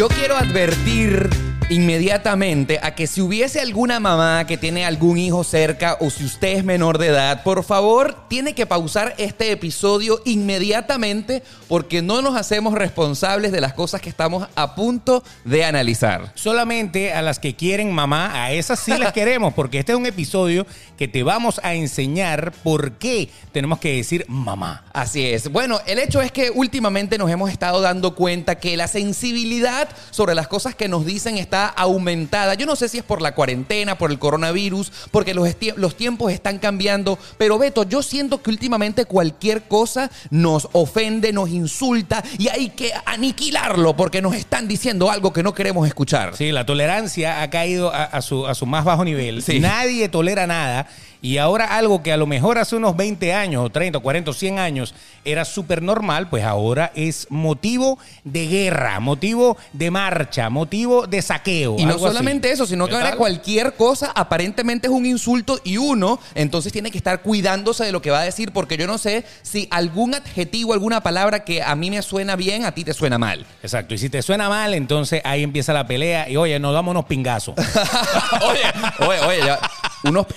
Yo quiero advertir inmediatamente a que si hubiese alguna mamá que tiene algún hijo cerca o si usted es menor de edad, por favor, tiene que pausar este episodio inmediatamente porque no nos hacemos responsables de las cosas que estamos a punto de analizar. Solamente a las que quieren mamá, a esas sí las queremos, porque este es un episodio que te vamos a enseñar por qué tenemos que decir mamá. Así es. Bueno, el hecho es que últimamente nos hemos estado dando cuenta que la sensibilidad sobre las cosas que nos dicen está aumentada. Yo no sé si es por la cuarentena, por el coronavirus, porque los, los tiempos están cambiando, pero Beto, yo siento que últimamente cualquier cosa nos ofende, nos insulta y hay que aniquilarlo porque nos están diciendo algo que no queremos escuchar. Sí, la tolerancia ha caído a, su, a su, más bajo nivel. Nadie tolera nada. Y ahora algo que a lo mejor hace unos 20 años, o 30, 40, 100 años era súper normal, pues ahora es motivo de guerra, motivo de marcha, motivo de saqueo. Y no solamente eso, sino que ahora cualquier cosa aparentemente es un insulto y uno entonces tiene que estar cuidándose de lo que va a decir porque yo no sé si algún adjetivo, alguna palabra que a mí me suena bien, a ti te suena mal. Exacto, y si te suena mal, entonces ahí empieza la pelea y oye, nos damos unos pingazos. oye, oye, oye, ya.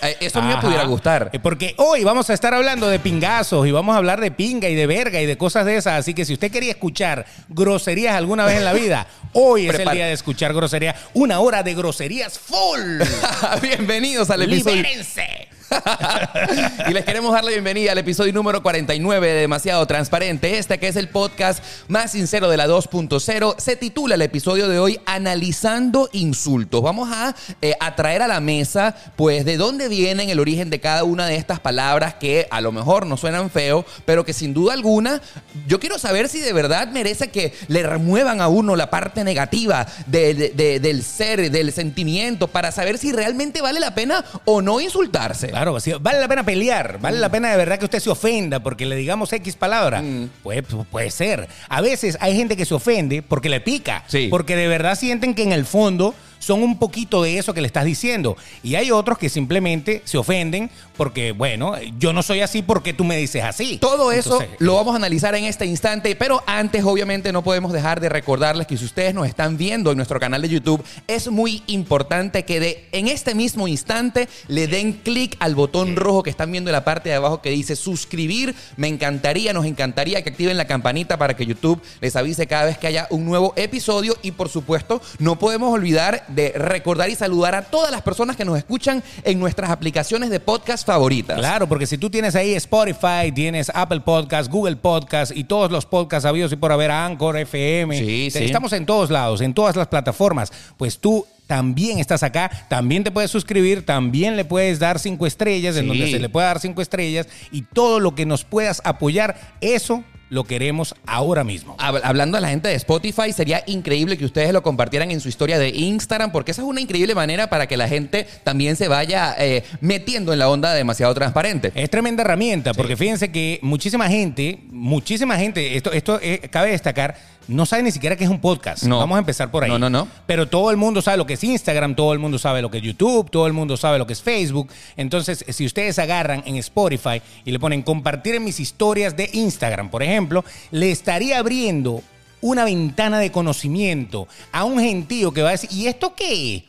Eh, eso me pudiera gustar. Eh, porque hoy vamos a estar hablando de pingazos y vamos a hablar de pinga y de verga y de cosas de esas. Así que si usted quería escuchar groserías alguna vez en la vida, hoy es el día de escuchar groserías. Una hora de groserías full. Bienvenidos al episodio. Libérense. y les queremos dar la bienvenida al episodio número 49 de Demasiado Transparente. Este que es el podcast más sincero de la 2.0. Se titula el episodio de hoy Analizando insultos. Vamos a eh, atraer a la mesa, pues, de dónde vienen el origen de cada una de estas palabras que a lo mejor no suenan feo, pero que sin duda alguna yo quiero saber si de verdad merece que le remuevan a uno la parte negativa del ser, del sentimiento, para saber si realmente vale la pena o no insultarse. Claro, vale la pena pelear, vale la pena de verdad que usted se ofenda porque le digamos X palabra. Mm. Puede, puede ser. A veces hay gente que se ofende porque le pica, porque de verdad sienten que en el fondo son un poquito de eso que le estás diciendo. Y hay otros que simplemente se ofenden porque, bueno, yo no soy así porque tú me dices así. Todo eso lo vamos a analizar en este instante, pero antes obviamente no podemos dejar de recordarles que si ustedes nos están viendo en nuestro canal de YouTube, es muy importante que de, en este mismo instante le den clic al botón rojo que están viendo en la parte de abajo que dice suscribir. Me encantaría, nos encantaría que activen la campanita para que YouTube les avise cada vez que haya un nuevo episodio y por supuesto no podemos olvidar de recordar y saludar a todas las personas que nos escuchan en nuestras aplicaciones de podcast favoritas. Claro, porque si tú tienes ahí Spotify, tienes Apple Podcast, Google Podcast y todos los podcasts habidos y por haber Anchor, FM, sí, estamos en todos lados, en todas las plataformas, pues tú también estás acá, también te puedes suscribir, también le puedes dar cinco estrellas, en donde se le puede dar cinco estrellas y todo lo que nos puedas apoyar, eso lo queremos ahora mismo. Hablando a la gente de Spotify, sería increíble que ustedes lo compartieran en su historia de Instagram, porque esa es una increíble manera para que la gente también se vaya eh, metiendo en la onda demasiado transparente. Es tremenda herramienta, porque fíjense que muchísima gente, muchísima gente, esto, esto eh, cabe destacar, no sabe ni siquiera qué es un podcast. No. Vamos a empezar por ahí. No, no, no. Pero todo el mundo sabe lo que es Instagram, todo el mundo sabe lo que es YouTube, todo el mundo sabe lo que es Facebook. Entonces, si ustedes agarran en Spotify y le ponen compartir en mis historias de Instagram, por ejemplo, le estaría abriendo una ventana de conocimiento a un gentío que va a decir, ¿y esto qué?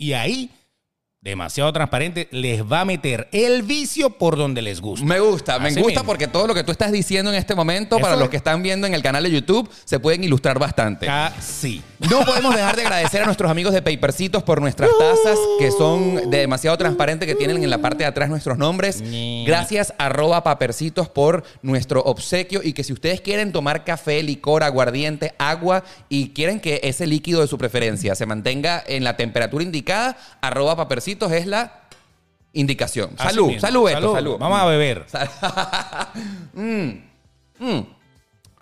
Y ahí demasiado transparente, les va a meter el vicio por donde les gusta. Me gusta, me gusta porque todo lo que tú estás diciendo en este momento, para los que están viendo en el canal de YouTube, se pueden ilustrar bastante. sí. No podemos dejar de agradecer a nuestros amigos de Papercitos por nuestras tazas, que son de demasiado transparente, que tienen en la parte de atrás nuestros nombres. Gracias, arroba papercitos, por nuestro obsequio y que si ustedes quieren tomar café, licor, aguardiente, agua y quieren que ese líquido de su preferencia se mantenga en la temperatura indicada, arroba papercitos es la indicación. Salud, salud, salud, Vamos a beber. Mm, mm.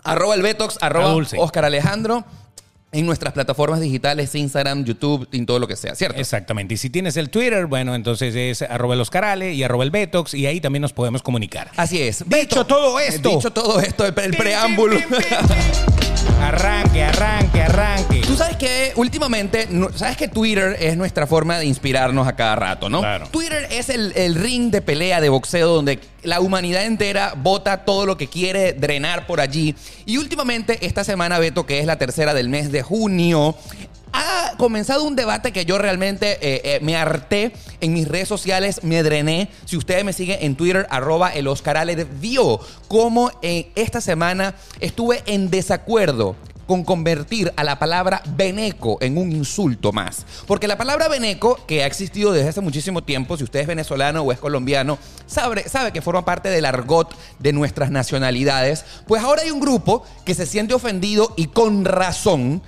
Arroba el Betox, arroba Oscar Alejandro en nuestras plataformas digitales, Instagram, YouTube, en todo lo que sea, ¿cierto? Exactamente. Y si tienes el Twitter, bueno, entonces es arroba el Oscarale y arroba el Betox y ahí también nos podemos comunicar. Así es. Dicho todo esto. Dicho todo esto, el, el preámbulo. Arranque, arranque, arranque. Tú sabes que últimamente, no- sabes que Twitter es nuestra forma de inspirarnos a cada rato, ¿no? Claro. Twitter es el, el ring de pelea de boxeo donde la humanidad entera vota todo lo que quiere drenar por allí. Y últimamente, esta semana, Beto, que es la tercera del mes de junio, ha comenzado un debate que yo realmente eh, eh, me harté en mis redes sociales, me drené. Si ustedes me siguen en Twitter, arroba el Oscar Ale, vio cómo eh, esta semana estuve en desacuerdo con convertir a la palabra veneco en un insulto más. Porque la palabra veneco, que ha existido desde hace muchísimo tiempo, si usted es venezolano o es colombiano, sabe, sabe que forma parte del argot de nuestras nacionalidades, pues ahora hay un grupo que se siente ofendido y con razón,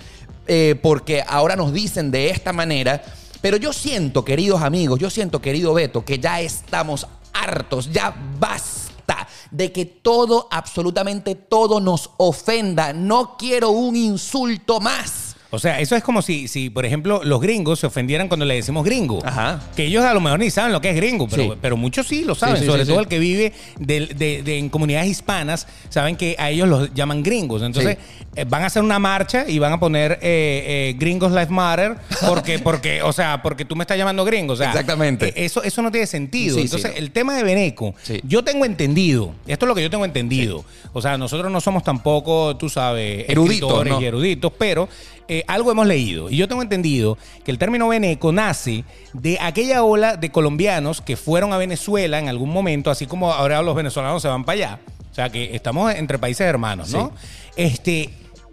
eh, porque ahora nos dicen de esta manera. Pero yo siento, queridos amigos, yo siento, querido Beto, que ya estamos hartos, ya basta de que todo, absolutamente todo nos ofenda. No quiero un insulto más. O sea, eso es como si, si, por ejemplo, los gringos se ofendieran cuando le decimos gringo. Ajá. Que ellos a lo mejor ni saben lo que es gringo, pero, Sí. pero muchos sí lo saben. Sí, sí, sobre todo el que vive de, de- en comunidades hispanas, saben que a ellos los llaman gringos. Entonces, eh, van a hacer una marcha y van a poner eh, eh, Gringos Life Matter porque, porque, o sea, porque tú me estás llamando gringo. O sea, Exactamente. Eso, eso no tiene sentido. Entonces, el tema de Beneco, yo tengo entendido, esto es lo que yo tengo entendido. O sea, nosotros no somos tampoco, tú sabes, Eruditos, escritores ¿no? y eruditos, pero eh, algo hemos leído. Y yo tengo entendido que el término veneco nace de aquella ola de colombianos que fueron a Venezuela en algún momento, así como ahora los venezolanos se van para allá. O sea, que estamos entre países hermanos, ¿no? Este.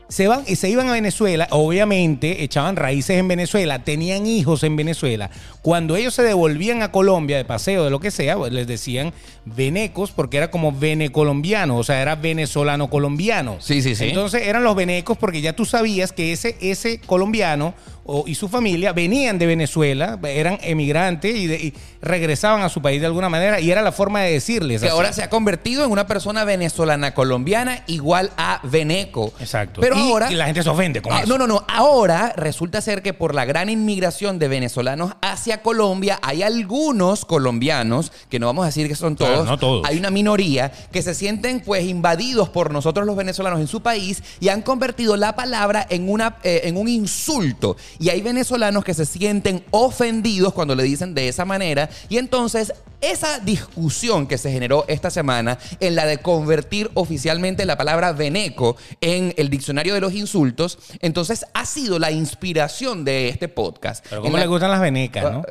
Se, van, y se iban a Venezuela, obviamente echaban raíces en Venezuela, tenían hijos en Venezuela. Cuando ellos se devolvían a Colombia de paseo, de lo que sea, pues, les decían venecos porque era como venecolombiano, o sea, era venezolano-colombiano. Sí, sí, sí. Entonces eran los venecos porque ya tú sabías que ese, ese colombiano o- y su familia venían de Venezuela, eran emigrantes y, de- y regresaban a su país de alguna manera y era la forma de decirles. Que así. ahora se ha convertido en una persona venezolana colombiana igual a veneco. Exacto. Pero Y- ahora. y la gente se ofende con Ah, eso. No, no, no. Ahora resulta ser que por la gran inmigración de venezolanos hacia Colombia, hay algunos colombianos, que no vamos a decir que son todos, no todos. hay una minoría que se sienten pues invadidos por nosotros los venezolanos en su país y han convertido la palabra en, una, eh, en un insulto. Y hay venezolanos que se sienten ofendidos cuando le dicen de esa manera. Y entonces esa discusión que se generó esta semana en la de convertir oficialmente la palabra veneco en el diccionario de los insultos, entonces ha sido la inspiración de este podcast. Pero cómo la- le gustan las venecas, ¿no?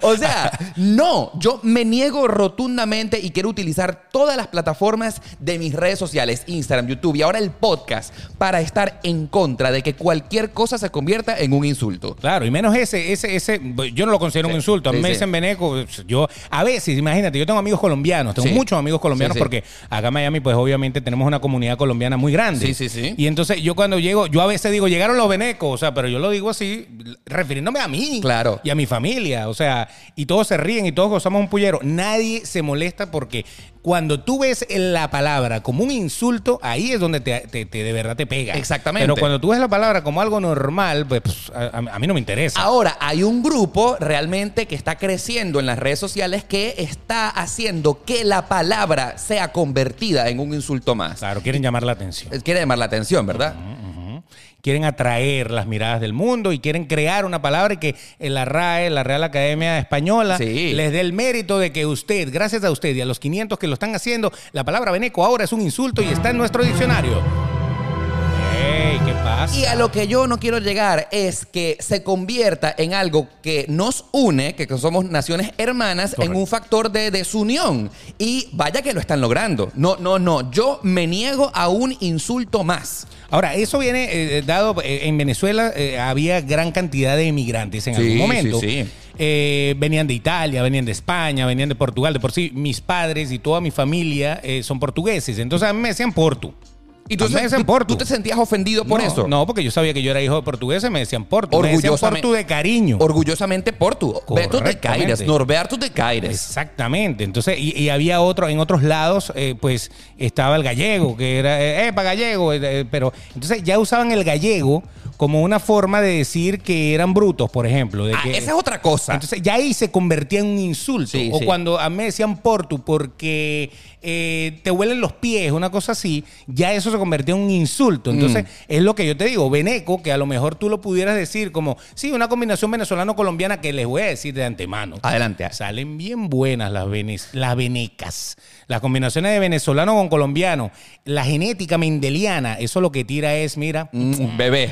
o sea, no, yo me niego rotundamente y quiero utilizar todas las plataformas de mis redes sociales, Instagram, YouTube y ahora el podcast, para estar en contra de que cualquier cosa se convierta en un insulto. Claro, y menos ese, ese, ese, yo no lo considero un insulto. A mí sí, me dicen veneco, yo, a veces, imagínate, yo tengo amigos colombianos, tengo Sí. muchos amigos colombianos Sí, sí. porque acá en Miami, pues obviamente tenemos una comunidad colombiana muy grande. Sí, sí, sí. Y entonces yo cuando llego, yo a veces digo, llegaron los venecos, o sea, pero yo lo digo así, refiriéndome a mí. Claro. Y a mi familia, o sea, y todos se ríen y todos gozamos un pullero. Nadie se molesta porque cuando tú ves la palabra como un insulto, ahí es donde te, te- te- de verdad te pega. Exactamente. Pero cuando tú ves la palabra como algo normal, pues a, a- mí no me interesa. Ahora, hay un grupo realmente que está creciendo en las redes sociales que está haciendo que la palabra sea convertida en un insulto más. Claro, quieren llamar la atención. Quiere llamar la atención, ¿verdad? Quieren atraer las miradas del mundo y quieren crear una palabra que en la RAE, la Real Academia Española, Sí. les dé el mérito de que usted, gracias a usted y a los 500 que lo están haciendo, la palabra veneco ahora es un insulto y está en nuestro diccionario. ¡Ey! ¿Qué pasa? Y a lo que yo no quiero llegar es que se convierta en algo que nos une, que somos naciones hermanas, en un factor de desunión. Y vaya que lo están logrando. No, no, no. Yo me niego a un insulto más. Ahora, eso viene eh, dado, eh, en Venezuela eh, había gran cantidad de emigrantes en Sí, algún momento. sí, sí. Eh, venían de Italia, venían de España, venían de Portugal. De por sí, mis padres y toda mi familia eh, son portugueses. Entonces a mí me decían Portu. Y tú, decían tú- tú te sentías ofendido por no, eso. No, porque yo sabía que yo era hijo de portugueses, me decían Portu. Me decían Orgullosamente- Portu de cariño. Orgullosamente Portu. Beto de. Caires. Norberto de Caires. Exactamente. Entonces, y, y había otro, en otros lados, eh, pues estaba el gallego, que era, eh, epa, gallego, eh, eh, pero entonces ya usaban el gallego como una forma de decir que eran brutos, por ejemplo. De Ah, que, esa es otra cosa. entonces ya ahí se convertía en un insulto. Sí, o sí. cuando a mí me decían portu porque eh, te huelen los pies, una cosa así, ya eso se convirtió en un insulto. Entonces, es lo que yo te digo, veneco, que a lo mejor tú lo pudieras decir como, sí, una combinación venezolano-colombiana que les voy a decir de antemano. Adelante. Salen bien buenas las, las venecas. Las combinaciones de venezolano con colombiano. La genética mendeliana, eso lo que tira es, mira, Mm, bebé.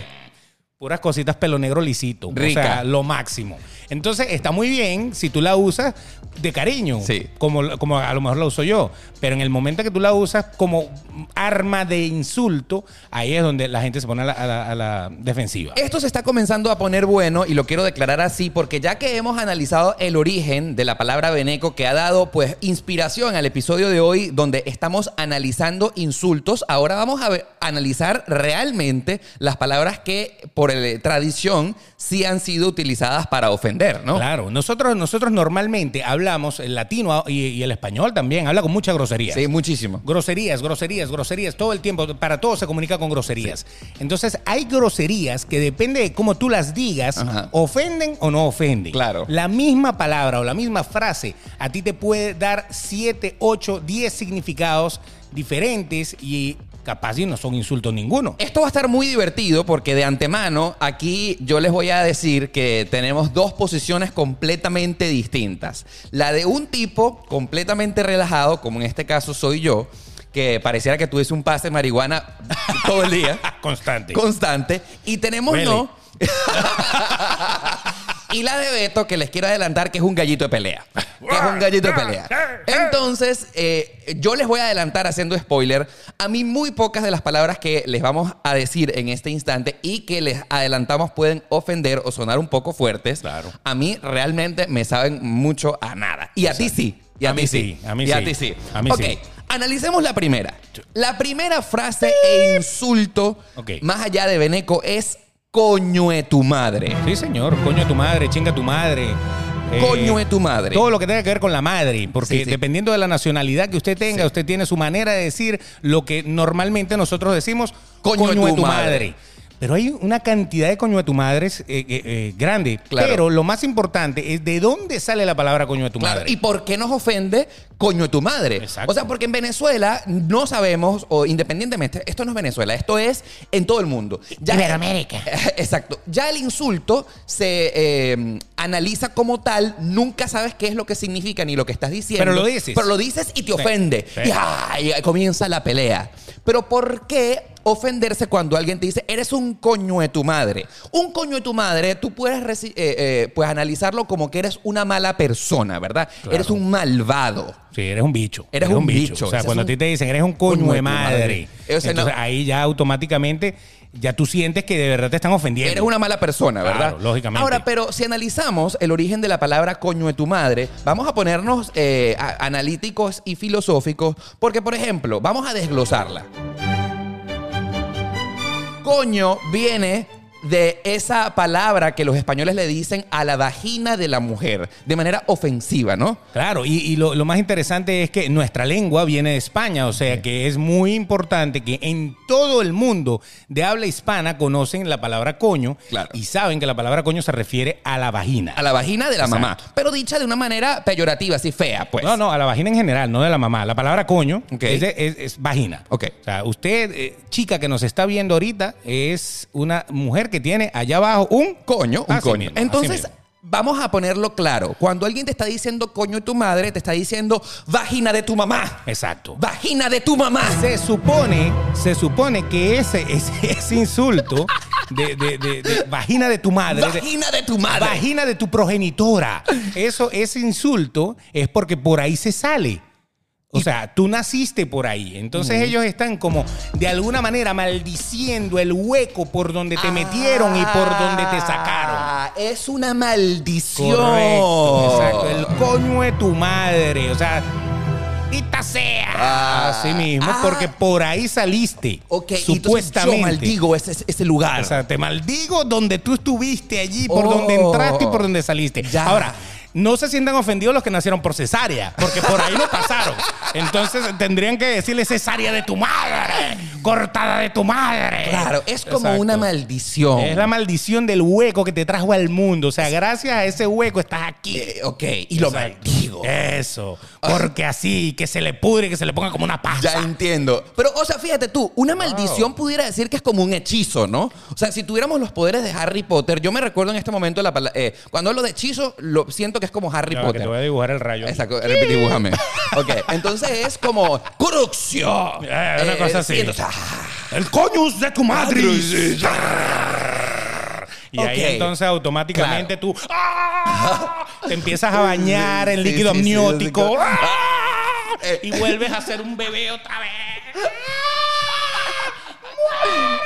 Puras cositas pelo negro lisito. Rica. O sea, lo máximo. Entonces, está muy bien si tú la usas de cariño. Sí. Como, como a lo mejor la uso yo. Pero en el momento que tú la usas como arma de insulto, ahí es donde la gente se pone a la, a la- a la defensiva. Esto se está comenzando a poner bueno y lo quiero declarar así porque ya que hemos analizado el origen de la palabra veneco que ha dado pues inspiración al episodio de hoy donde estamos analizando insultos, ahora vamos a ver- analizar realmente las palabras que por el- tradición sí han sido utilizadas para ofender, ¿no? Claro, nosotros, nosotros normalmente hablamos, el latino y, y el español también, habla con mucha grosería. Sí, muchísimo. Groserías, groserías, groserías, todo el tiempo, para todo se comunica con groserías. Entonces, hay groserías que depende de cómo tú las digas, Ajá. ofenden o no ofenden. Claro. La misma palabra o la misma frase a ti te puede dar 7, 8, 10 significados diferentes y capaz y no son insultos ninguno. Esto va a estar muy divertido porque de antemano aquí yo les voy a decir que tenemos dos posiciones completamente distintas. La de un tipo completamente relajado, como en este caso soy yo, que pareciera que tuviese un pase de marihuana todo el día, Constante. constante, y tenemos Huele. no. Y la de Beto, que les quiero adelantar que es un gallito de pelea. Que es un gallito de pelea. Entonces, eh, yo les voy a adelantar haciendo spoiler. A mí muy pocas de las palabras que les vamos a decir en este instante y que les adelantamos pueden ofender o sonar un poco fuertes. Claro. A mí realmente me saben mucho a nada. Y a ti sí. Y a, A mí sí. sí, a mí y a ti sí. A mí ok, sí. analicemos la primera. La primera frase e insulto, más allá de Beneco, es coño de tu madre. Sí, señor. Coño de tu madre, chinga tu madre. Eh, Coño de tu madre. Todo lo que tenga que ver con la madre, porque Sí, sí. dependiendo de la nacionalidad que usted tenga, Sí. usted tiene su manera de decir lo que normalmente nosotros decimos Coño coño, de de tu tu madre. madre. Pero hay una cantidad de coño de tu madres eh, eh, eh, grande. Claro. Pero lo más importante es de dónde sale la palabra coño de tu Claro, madre. ¿Y por qué nos ofende coño de tu madre? Exacto. O sea, porque en Venezuela no sabemos, o independientemente, esto no es Venezuela, esto es en todo el mundo. Ya Iberoamérica. Exacto. Ya el insulto se eh, analiza como tal, nunca sabes qué es lo que significa ni lo que estás diciendo. Pero lo dices. Pero lo dices y te ofende. sí. Y, ay, comienza la pelea. Pero ¿por qué ofenderse cuando alguien te dice, eres un coño de tu madre? Un coño de tu madre, tú puedes, eh, eh, pues analizarlo como que eres una mala persona, ¿verdad? Claro. Eres un malvado. Sí, eres un bicho. Eres un bicho. O sea, cuando a ti te dicen eres un coño, coño de madre, no- entonces ahí ya automáticamente ya tú sientes que de verdad te están ofendiendo. Eres una mala persona, ¿verdad? Claro, lógicamente. Ahora, pero si analizamos el origen de la palabra coño de tu madre, vamos a ponernos eh, a- analíticos y filosóficos, porque, por ejemplo, vamos a desglosarla. Coño viene de esa palabra que los españoles le dicen a la vagina de la mujer, de manera ofensiva, ¿no? Claro, y, y lo, lo más interesante es que nuestra lengua viene de España, o sea que es muy importante que en todo el mundo de habla hispana conocen la palabra coño Claro. y saben que la palabra coño se refiere a la vagina. A la vagina de la Exacto. mamá, pero dicha de una manera peyorativa, así fea, pues. No, no, a la vagina en general, no de la mamá. La palabra coño Ok. es, de- es- es vagina. Ok. O sea, usted, eh, chica que nos está viendo ahorita, es una mujer que tiene allá abajo un Coño, un coño. mismo, Entonces, vamos a ponerlo claro. Cuando alguien te está diciendo coño de tu madre, te está diciendo vagina de tu mamá. Exacto. Vagina de tu mamá. Se supone, se supone que ese, ese, ese insulto de, de- de- de vagina de tu madre, Vagina de tu madre. vagina de tu progenitora, eso, ese insulto es porque por ahí se sale. O sea, tú naciste por ahí. Entonces ellos están como de alguna manera maldiciendo el hueco por donde te metieron y por donde te sacaron. Ah, Es una maldición. Correcto, exacto. El coño de tu madre. O sea, ¡Dita sea! Ah, Así mismo, ah. porque por ahí saliste. Ok, supuestamente. yo maldigo ese, ese lugar. O sea, te maldigo donde tú estuviste allí, por Oh. donde entraste y por donde saliste. Ya. Ahora, no se sientan ofendidos los que nacieron por cesárea, porque por ahí no pasaron. Entonces tendrían que decirle cesárea de tu madre, cortada de tu madre. claro, es como Exacto. una maldición. Es la maldición del hueco que te trajo al mundo. O sea, gracias a ese hueco estás aquí. Eh, ok, y lo Exacto. Eso. Porque así, que se le pudre, que se le ponga como una pasta. Ya entiendo. Pero, o sea, fíjate tú, una maldición pudiera decir que es como un hechizo, ¿no? O sea, si tuviéramos los poderes de Harry Potter, yo me recuerdo en este momento, la, pala- eh, cuando hablo de hechizo, lo siento que es como Harry Ya que Potter. te voy a dibujar el rayo. Exacto, repite, dibújame. Ok, entonces es como Cruxio. Eh, una cosa así. sí, entonces, ah, El coñus de tu madre. Y ahí entonces automáticamente tú ¡ah! te empiezas a bañar en líquido sí, sí, amniótico sí. ¡ah! Eh. y vuelves a ser un bebé otra vez.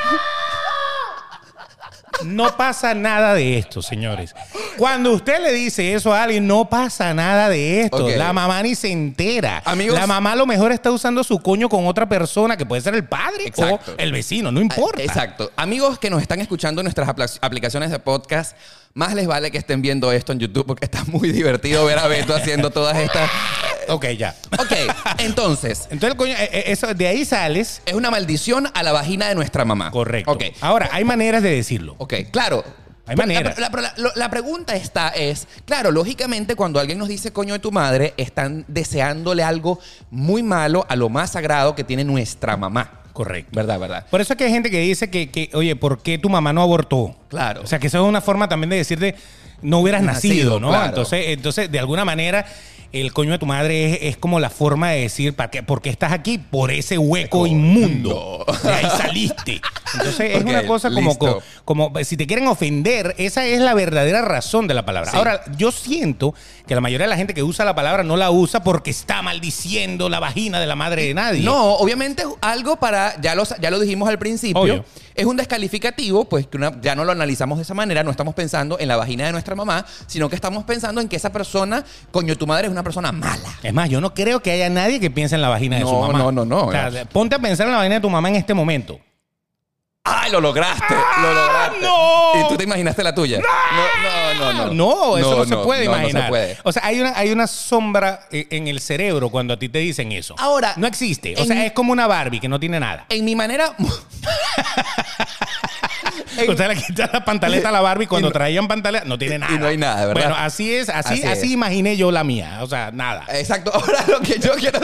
No pasa nada de esto, señores. Cuando usted le dice eso a alguien, no pasa nada de esto. Ok. La mamá ni se entera. Amigos- la mamá a lo mejor está usando su coño con otra persona, que puede ser el padre Exacto. o el vecino, no importa. Exacto. Amigos que nos están escuchando en nuestras apla- aplicaciones de podcast, más les vale que estén viendo esto en YouTube porque está muy divertido ver a Beto haciendo todas estas. Ok, ya. Ok, entonces, Entonces, el coño, eh, eh, eso, de ahí sales. es una maldición a la vagina de nuestra mamá. Correcto. Ok. Ahora, hay maneras de decirlo. Ok, claro. Hay maneras. La, la- la- la pregunta está es, claro, lógicamente cuando alguien nos dice coño de tu madre, están deseándole algo muy malo a lo más sagrado que tiene nuestra mamá. Correcto. ¿Verdad, verdad? Por eso es que hay gente que dice que, que, oye, ¿por qué tu mamá no abortó? Claro. O sea, que eso es una forma también de decirte, no hubieras nacido, Nacido, ¿no? claro. Entonces, entonces, de alguna manera, el coño de tu madre es, es como la forma de decir, ¿para qué, ¿por qué estás aquí? Por ese hueco inmundo. De ahí saliste. Entonces, es una cosa como, como, como, si te quieren ofender, esa es la verdadera razón de la palabra. Sí. Ahora, yo siento que la mayoría de la gente que usa la palabra no la usa porque está maldiciendo la vagina de la madre de nadie. No, obviamente es algo para, ya lo, ya lo dijimos al principio, Obvio. es un descalificativo, pues que una- ya no lo analizamos de esa manera, no estamos pensando en la vagina de nuestra mamá, sino que estamos pensando en que esa persona, coño, tu madre es una persona mala. Es más, yo no creo que haya nadie que piense en la vagina de No, su mamá. no, no, no. O sea, ponte a pensar en la vagina de tu mamá en este momento. ¡Ay, lo lograste! ¡Lo lograste! no! ¿Y tú te imaginaste la tuya? No, no, no. No, No, eso no, se puede no, no imaginar. se puede. O sea, hay una, hay una sombra eh, en el cerebro cuando a ti te dicen eso. Ahora, No existe. O en- sea, es como una Barbie que no tiene nada. En mi manera... En- Usted le quita la pantaleta a la Barbie cuando Y no- traían pantaleta, no tiene nada. no hay nada, ¿verdad? Bueno, así es, así, Así así, es. imaginé yo la mía. O sea, nada. Exacto. Ahora lo que yo quiero.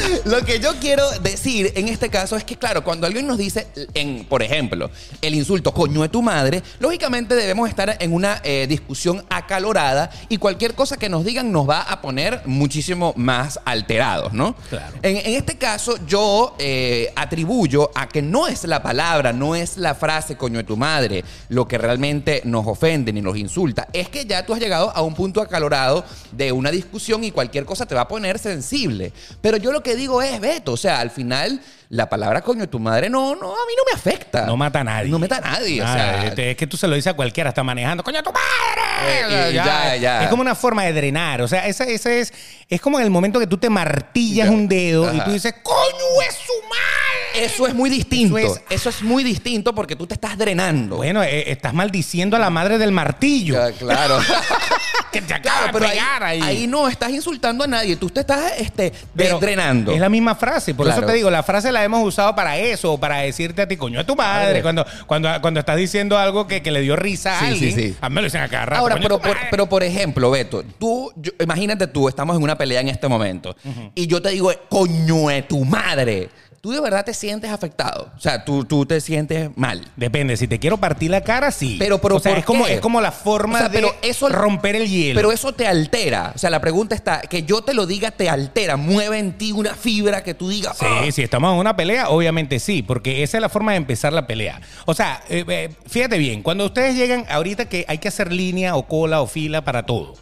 Lo que yo quiero decir en este caso es que, claro, cuando alguien nos dice, en, por ejemplo, el insulto coño de tu madre, lógicamente debemos estar en una eh, discusión acalorada y cualquier cosa que nos digan nos va a poner muchísimo más alterados, ¿no? Claro. En, en este caso, yo eh, atribuyo a que no es la palabra, no es la frase coño de tu madre lo que realmente nos ofende ni nos insulta. Es que ya tú has llegado a un punto acalorado de una discusión y cualquier cosa te va a poner sensible. Pero yo lo que digo es, Beto, o sea, al final la palabra coño de tu madre no, no, a mí no me afecta. No mata a nadie. No mata a nadie. o sea, este, es que tú se lo dices a cualquiera, está manejando, coño, tu madre. Eh, y ya, ya. Es como una forma de drenar. O sea, esa, esa es, es como en el momento que tú te martillas Ya. un dedo y tú dices, coño, es su madre. Eso es muy distinto. Eso Eso es- muy distinto porque tú te estás drenando. Bueno, eh, estás maldiciendo a la madre del martillo. Ya, claro. que te acaba Claro, de ahí, pegar ahí. ahí no estás insultando a nadie, tú te estás este, drenando. Es la misma frase, por Claro. eso te digo, la frase la hemos usado para eso, o para decirte a ti, coño, a tu madre, Madre. cuando, cuando, cuando estás diciendo algo que, que le dio risa a Sí, alguien. sí, sí. A mí me lo dicen a cada rato. Ahora, coño, pero tu por, madre. pero por ejemplo, Beto, tú, yo- imagínate tú, estamos en una pelea en este momento y yo te digo, coño de tu madre. ¿Tú de verdad te sientes afectado? O sea, tú, tú te sientes mal. Depende, si te quiero partir la cara, sí. Pero, pero o sea, ¿por es como, es como la forma O sea, de pero eso- romper el hielo. Pero eso te altera. O sea, la pregunta está, que yo te lo diga te altera, mueve en ti una fibra que tú digas. Sí, "Ah". si estamos en una pelea, obviamente sí, porque esa es la forma de empezar la pelea. O sea, eh, eh, fíjate bien, cuando ustedes llegan, ahorita que hay que hacer línea o cola o fila para todo,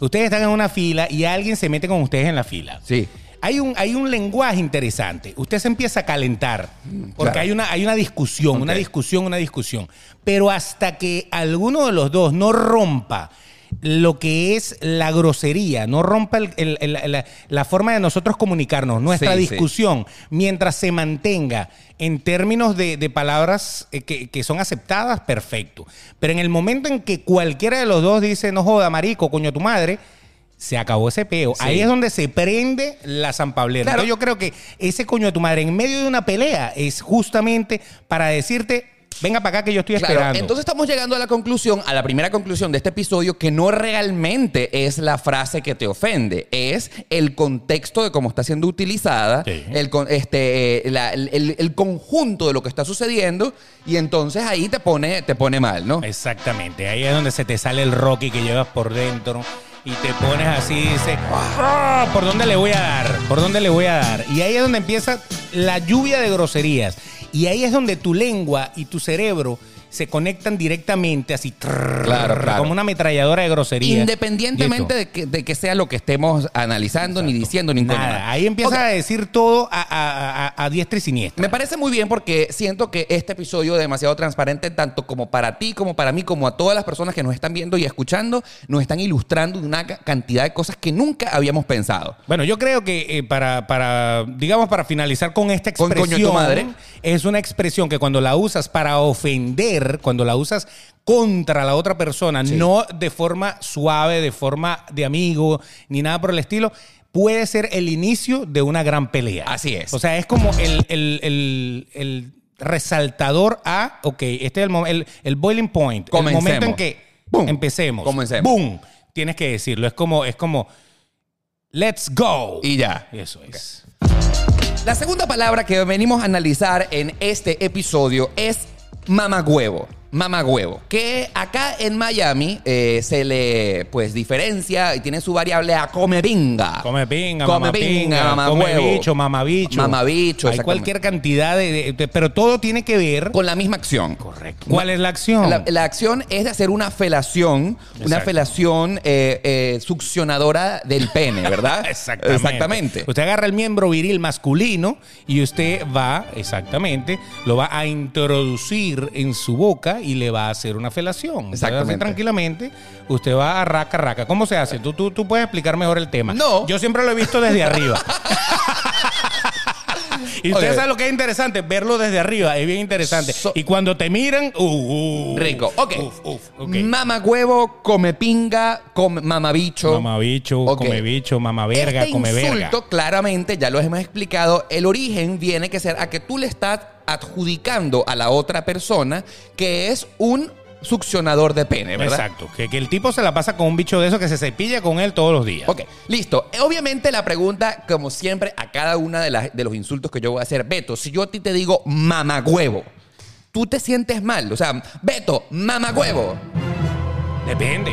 ustedes están en una fila y alguien se mete con ustedes en la fila. Sí. Hay un, hay un lenguaje interesante. Usted se empieza a calentar. Porque claro. hay, una, hay una discusión, una discusión, una discusión. Pero hasta que alguno de los dos no rompa lo que es la grosería, no rompa el- el- el- la, la forma de nosotros comunicarnos, nuestra Sí, sí. discusión, mientras se mantenga en términos de, de palabras eh, que, que son aceptadas, perfecto. Pero en el momento en que cualquiera de los dos dice, no joda, marico, coño tu madre, se acabó ese peo. Sí. Ahí es donde se prende la zampablera. Claro. Entonces yo creo que ese coño de tu madre en medio de una pelea es justamente para decirte, venga para acá que yo estoy Claro, esperando. entonces estamos llegando a la conclusión, a la primera conclusión de este episodio, que no realmente es la frase que te ofende, es el contexto de cómo está siendo utilizada, Sí. el, con- este, eh, la- el, el- el conjunto de lo que está sucediendo, y entonces ahí te pone, te pone mal, ¿no? Exactamente, ahí es donde se te sale el Rocky que llevas por dentro y te pones así y dices, "Ah, ¿por dónde le voy a dar? ¿Por dónde le voy a dar? Y ahí es donde empieza la lluvia de groserías. Y ahí es donde tu lengua y tu cerebro se conectan directamente así, trrr, Claro, claro. como una ametralladora de groserías. Independientemente de que, de que sea lo que estemos analizando, ni diciendo, ni Nada, nada. ahí empieza Ok. a decir todo a, a- a- a diestra y siniestra. Me parece muy bien porque siento que este episodio es demasiado transparente, tanto como para ti, como para mí, como a todas las personas que nos están viendo y escuchando, nos están ilustrando una ca- cantidad de cosas que nunca habíamos pensado. Bueno, yo creo que eh, para, para, digamos, para finalizar con esta Con coño expresión, tu madre. es una expresión que cuando la usas para ofender, cuando la usas contra la otra persona, Sí. no de forma suave, de forma de amigo, ni nada por el estilo, puede ser el inicio de una gran pelea. Así es. O sea, es como el, el- el- el resaltador a, ok, este es el, el, el boiling point, el Comencemos. momento en que Boom. empecemos. Comencemos. Boom. Tienes que decirlo. Es como, es como, let's go. Y ya. Eso es. La segunda palabra que venimos a analizar en este episodio es mamagüevo. Mamagüevo, que acá en Miami eh, se le pues diferencia y tiene su variable a come pinga. Come pinga, come mamá pinga, pinga, come mamagüevo. bicho, mamabicho. Mamabicho, Hay cualquier cantidad de, de- de- Pero todo tiene que ver. Con la misma acción. Correcto. ¿Cuál es la acción? La, la acción es de hacer una felación, una felación eh, eh, succionadora del pene, ¿verdad? Exactamente. Exactamente. Usted agarra el miembro viril masculino y usted va, exactamente, lo va a introducir en su boca y le va a hacer una felación. Exactamente. tranquilamente, usted va a raca, raca. ¿Cómo se hace? Tú, tú, tú puedes explicar mejor el tema. No. Yo siempre lo he visto desde arriba. Y usted Ok. sabe lo que es interesante, verlo desde arriba, es bien interesante. So- y cuando te miran, uh, uh, Rico. Ok. Uf, uf, ok. Mamagüevo, come pinga, come mamabicho. Mamabicho, Ok. come bicho, mama verga, este come insulto, verga. claramente, ya lo hemos explicado, el origen viene que ser a que tú le estás adjudicando a la otra persona que es un succionador de pene, ¿verdad? Exacto. Que, que el tipo se la pasa con un bicho de eso que se cepilla con él todos los días. Ok, listo. Obviamente la pregunta, como siempre, a cada una de, las, de los insultos que yo voy a hacer, Beto, si yo a ti te digo mamagüevo, tú te sientes mal. O sea, Beto, mamagüevo. Depende.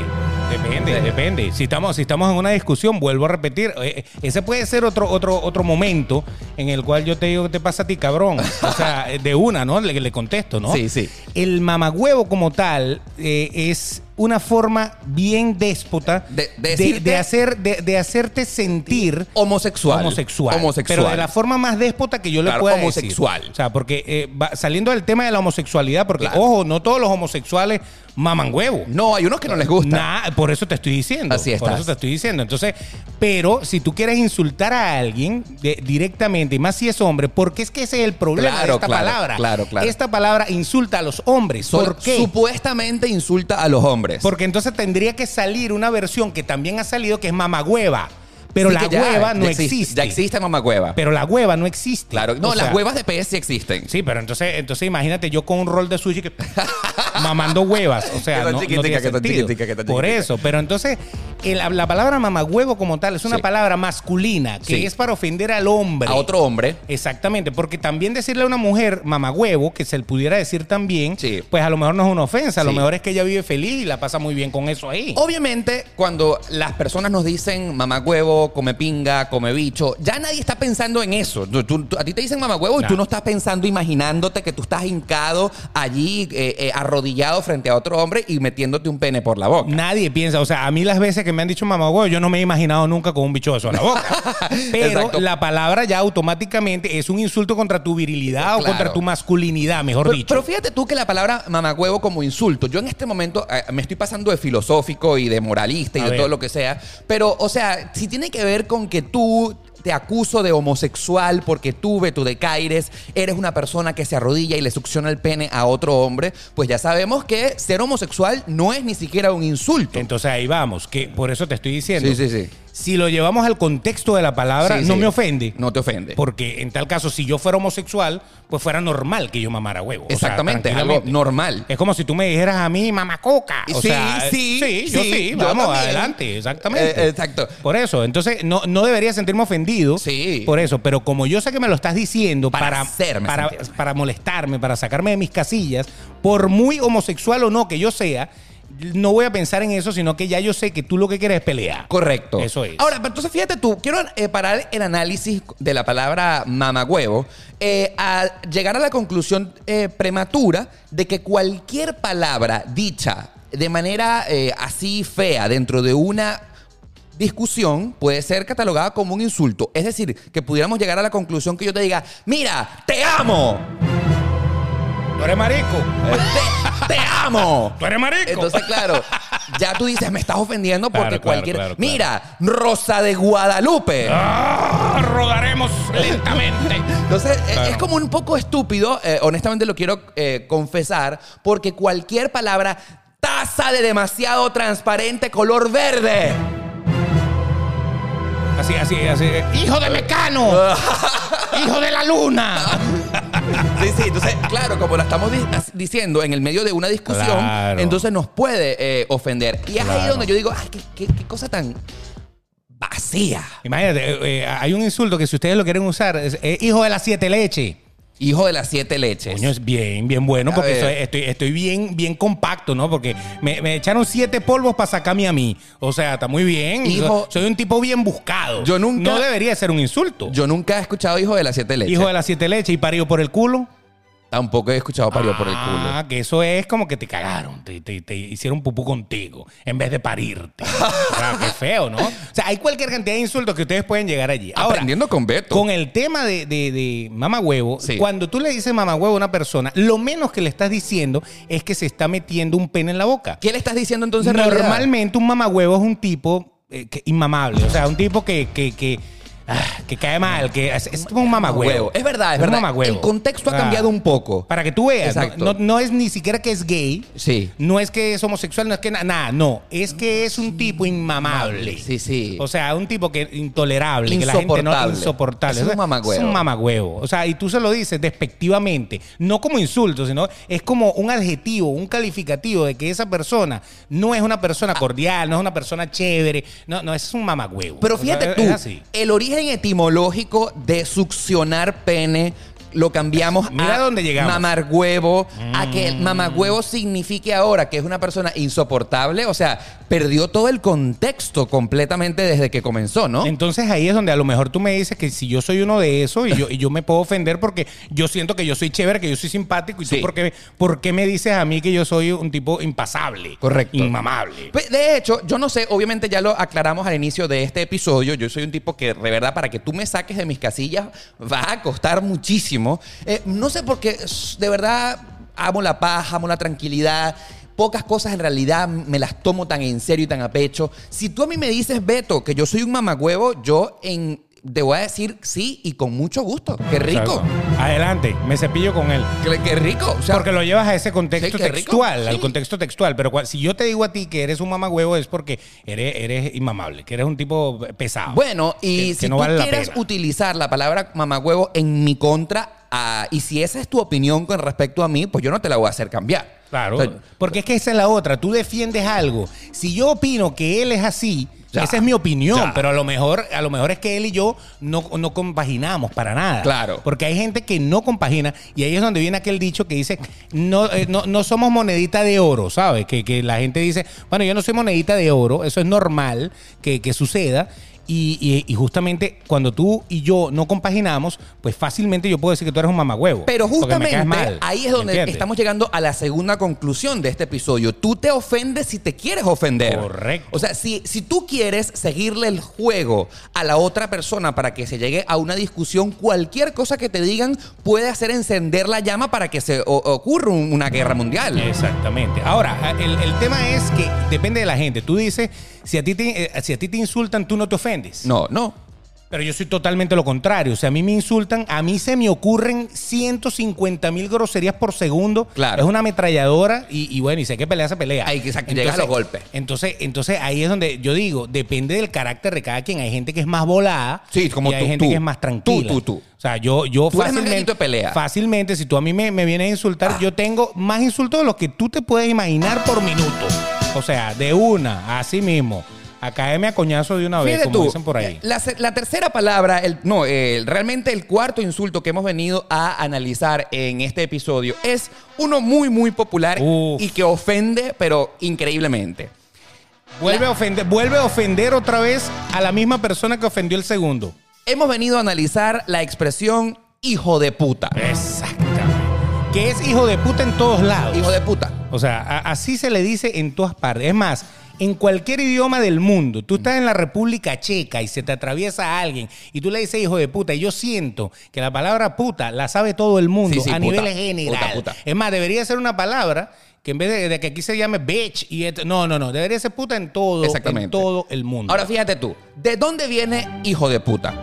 Depende, depende. Si estamos, si estamos en una discusión, vuelvo a repetir, eh, ese puede ser otro, otro, otro momento en el cual yo te digo que te pasa a ti, cabrón. O sea, eh, de una, ¿no? Le, le contesto, ¿no? Sí, sí. El mamagüevo como tal eh, es una forma bien déspota De- de de, decirte- de hacer, de, hacerte sentir Homosexual. homosexual. Homosexual. Pero de la forma más déspota que yo le pueda homosexual. decir. O sea, porque eh, va- saliendo del tema de la homosexualidad, porque, Claro. ojo, no todos los homosexuales maman huevo. No, hay unos que no les gusta. Nah, por eso te estoy diciendo. Así Por estás. eso te estoy diciendo. Entonces, pero si tú quieres insultar a alguien de- directamente, y más si es hombre, porque es que ese es el problema Claro, de esta claro, palabra. claro, claro. Esta palabra insulta a los hombres. Solo- ¿Por qué? Supuestamente insulta a los hombres. Porque entonces tendría que salir una versión que también ha salido que es mamagüeva. Pero Sí, la ya- hueva no ya existe. Ya existe mamagüeva. Pero la hueva no existe. Claro. No, O las sea, huevas de pez sí existen. Sí, pero entonces, entonces imagínate yo con un rol de sushi que mamando huevas. O sea, no, no tiene sentido. Por eso, pero entonces el- la palabra mamagüevo como tal es una Sí. palabra masculina que Sí. es para ofender al hombre. A otro hombre. Exactamente, porque también decirle a una mujer mamagüevo, que se le pudiera decir también, Sí. pues a lo mejor no es una ofensa, a lo mejor es que ella vive feliz y la pasa muy bien con eso ahí. Obviamente, cuando las personas nos dicen mamagüevo, come pinga, come bicho, ya nadie está pensando en eso. Tú- tú- tú- a ti te dicen mamagüevo y No. tú no estás pensando, imaginándote que tú estás hincado allí, eh, eh, arrodillado frente a otro hombre y metiéndote un pene por la boca. Nadie piensa, o sea, a mí las veces que me han dicho mamagüevo, yo no me he imaginado nunca con un bicho eso en la boca. Pero Exacto. la palabra ya automáticamente es un insulto contra tu virilidad o contra tu masculinidad, mejor Pero, dicho. pero fíjate tú que la palabra mamagüevo como insulto, yo en este momento eh, me estoy pasando de filosófico y de moralista y A de ver. todo lo que sea, pero o sea, si tiene que ver con que tú te acuso de homosexual porque tú, Beto de Caires, eres una persona que se arrodilla y le succiona el pene a otro hombre, pues ya sabemos que ser homosexual no es ni siquiera un insulto. Entonces ahí vamos, que por eso te estoy diciendo. Sí, sí, sí. Si lo llevamos al contexto de la palabra, Sí, no sí. me ofende. No te ofende. Porque en tal caso, si yo fuera homosexual, pues fuera normal que yo mamara huevo. O sea, Exactamente, algo tranquilamente. normal. Es como si tú me dijeras a mí, mamacoca. O Sí, sea, sí, sí, yo sí, yo vamos, adelante, exactamente. Eh, exacto. Por eso, entonces no, no debería sentirme ofendido. Sí. Por eso, pero como yo sé que me lo estás diciendo Para para, hacerme para, para molestarme, para sacarme de mis casillas, por muy homosexual o no que yo sea, no voy a pensar en eso, sino que ya yo sé que tú lo que quieres es pelear. Correcto. Eso es. Ahora, pero entonces fíjate tú, quiero eh, parar el análisis de la palabra mamagüevo eh, a llegar a la conclusión eh, prematura de que cualquier palabra dicha de manera eh, así fea dentro de una discusión puede ser catalogada como un insulto. Es decir, que pudiéramos llegar a la conclusión que yo te diga, mira, te amo. Tú eres marico. Te, te amo. Tú eres marico. Entonces, claro, ya tú dices, me estás ofendiendo porque Claro, claro, cualquier. claro, claro. Mira, Rosa de Guadalupe. Ah, rodaremos lentamente. Entonces, eh, Claro. es como un poco estúpido, eh, honestamente lo quiero eh, confesar, porque cualquier palabra, taza de demasiado transparente color verde. Así, así, así. ¡Hijo de Mecano! ¡Hijo de la luna! Sí, sí, entonces, claro, como la estamos di- diciendo en el medio de una discusión, Claro. entonces nos puede eh, ofender. Y es ahí Claro. donde yo digo, ay, qué, qué- qué cosa tan vacía. Imagínate, eh, eh, hay un insulto que si ustedes lo quieren usar, es eh, hijo de las siete leches. Hijo de las siete leches. Coño, es bien, bien bueno, A porque soy- estoy, estoy bien, bien compacto, ¿no? Porque me, me echaron siete polvos para sacarme a mí. O sea, está muy bien. Hijo- soy un tipo bien buscado. Yo nunca- No debería ser un insulto. Yo nunca he escuchado hijo de las siete leches. Hijo de las siete leches y parido por el culo. Tampoco he escuchado parió por el Ah, culo. que eso es como que te cagaron, te, te- te hicieron pupú contigo en vez de parirte. o sea, qué feo, ¿no? O sea, hay cualquier cantidad de insultos que ustedes pueden llegar allí. Ahora, Aprendiendo con Beto. con el tema de, de, de mamá huevo, Sí. cuando tú le dices mamá huevo a una persona, lo menos que le estás diciendo es que se está metiendo un pene en la boca. ¿Qué le estás diciendo entonces en? Normalmente un mamá huevo es un tipo eh, que- inmamable, o sea, un tipo que, que, que, ah, que cae mal, que es, es como un mamá huevo. Es verdad, es un verdad. mamagüevo. El contexto ha Ah. cambiado un poco. Para que tú veas, no- no, no es ni siquiera que es gay, Sí. no es que es homosexual, no es que na- nada, no, es que es un tipo inmamable. Sí, sí. O sea, un tipo que intolerable, que la gente no Insoportable. insoportable. Es un mamagüevo. Es un mamagüevo. O sea, y tú se lo dices despectivamente, no como insulto, sino es como un adjetivo, un calificativo de que esa persona no es una persona cordial, no es una persona chévere, no, no, es un mamagüevo. Pero O sea, fíjate tú, el origen etimológico de succionar pene lo cambiamos Mira a dónde llegamos. Mm. mamar huevo, a que el mamagüevo signifique ahora que es una persona insoportable, o sea, perdió todo el contexto completamente desde que comenzó, ¿no? Entonces ahí es donde a lo mejor tú me dices que si yo soy uno de esos y yo, y yo me puedo ofender porque yo siento que yo soy chévere, que yo soy simpático y Sí. tú por qué, por qué me dices a mí que yo soy un tipo impasable, Correcto. inmamable. Pe- De hecho, yo no sé, obviamente ya lo aclaramos al inicio de este episodio. Yo soy un tipo que, de verdad, para que tú me saques de mis casillas, va a costar muchísimo. Eh, no sé por qué, de verdad, amo la paz, amo la tranquilidad. Pocas cosas en realidad me las tomo tan en serio y tan a pecho. Si tú a mí me dices, Beto, que yo soy un mamagüevo, yo en, te voy a decir sí y con mucho gusto. ¡Qué rico! Adelante, me cepillo con él. ¡Qué, qué rico! O sea, Porque lo llevas a ese contexto Sí, textual, al contexto textual. Pero si yo te digo a ti que eres un mamagüevo es porque eres, eres inmamable, que eres un tipo pesado. Bueno, y Que- que si no tú vale quieres utilizar la palabra mamagüevo en mi contra, ah, y si esa es tu opinión con respecto a mí, pues yo no te la voy a hacer cambiar. Claro, O sea, porque es que esa es la otra. Tú defiendes algo. Si yo opino que él es así, Ya, esa es mi opinión. ya. Pero a lo mejor, a lo mejor es que él y yo no, no compaginamos para nada. Claro. Porque hay gente que no compagina y ahí es donde viene aquel dicho que dice no, eh, no, no somos monedita de oro, ¿sabes? Que, que la gente dice, bueno, yo no soy monedita de oro, eso es normal que, que suceda. Y, y- y justamente cuando tú y yo no compaginamos, pues fácilmente yo puedo decir que tú eres un mamagüevo. Pero justamente mal, ahí es ¿me donde entiendes? estamos llegando a la segunda conclusión de este episodio. Tú te ofendes si te quieres ofender. Correcto. O sea, si, si tú quieres seguirle el juego a la otra persona para que se llegue a una discusión, cualquier cosa que te digan puede hacer encender la llama para que se o- ocurra un- una guerra mundial. Exactamente. Ahora, el, el tema es que depende de la gente. Tú dices, si a ti te, eh, si a ti te insultan, tú no te ofendes. No, no. Pero yo soy totalmente lo contrario. O sea, a mí me insultan, a mí se me ocurren 150 mil groserías por segundo. Claro. Es una ametralladora y, y bueno, y sé que pelea se pelea. Ahí, exacto, llega a los golpes. Entonces, entonces ahí es donde yo digo, depende del carácter de cada quien. Hay gente que es más volada Sí, como y hay tú, gente tú. que es más tranquila. Tú, tú, tú. O sea, yo, yo Tú fácilmente, de pelea. fácilmente, si tú a mí me, me vienes a insultar, yo tengo más insultos de los que tú te puedes imaginar por minuto. O sea, de una, así mismo. A caerme a coñazo de una vez, Fíjate como tú, dicen por ahí. La, la tercera palabra, el, no, el- realmente el cuarto insulto que hemos venido a analizar en este episodio es uno muy, muy popular Uf. y que ofende, pero increíblemente. Vuelve a ofender, vuelve a ofender otra vez a la misma persona que ofendió el segundo. Hemos venido a analizar la expresión hijo de puta. Exactamente. Que es hijo de puta en todos lados. Hijo de puta. O sea, así se le dice en todas partes. Es más, en cualquier idioma del mundo, tú estás en la República Checa y se te atraviesa alguien y tú le dices hijo de puta. Y yo siento que la palabra puta la sabe todo el mundo Sí, sí, a puta. nivel general. Puta, puta. Es más, debería ser una palabra que en vez de, de que aquí se llame bitch y esto- no, no, no, debería ser puta en todo, Exactamente. en todo el mundo. Ahora fíjate tú, ¿de dónde viene hijo de puta?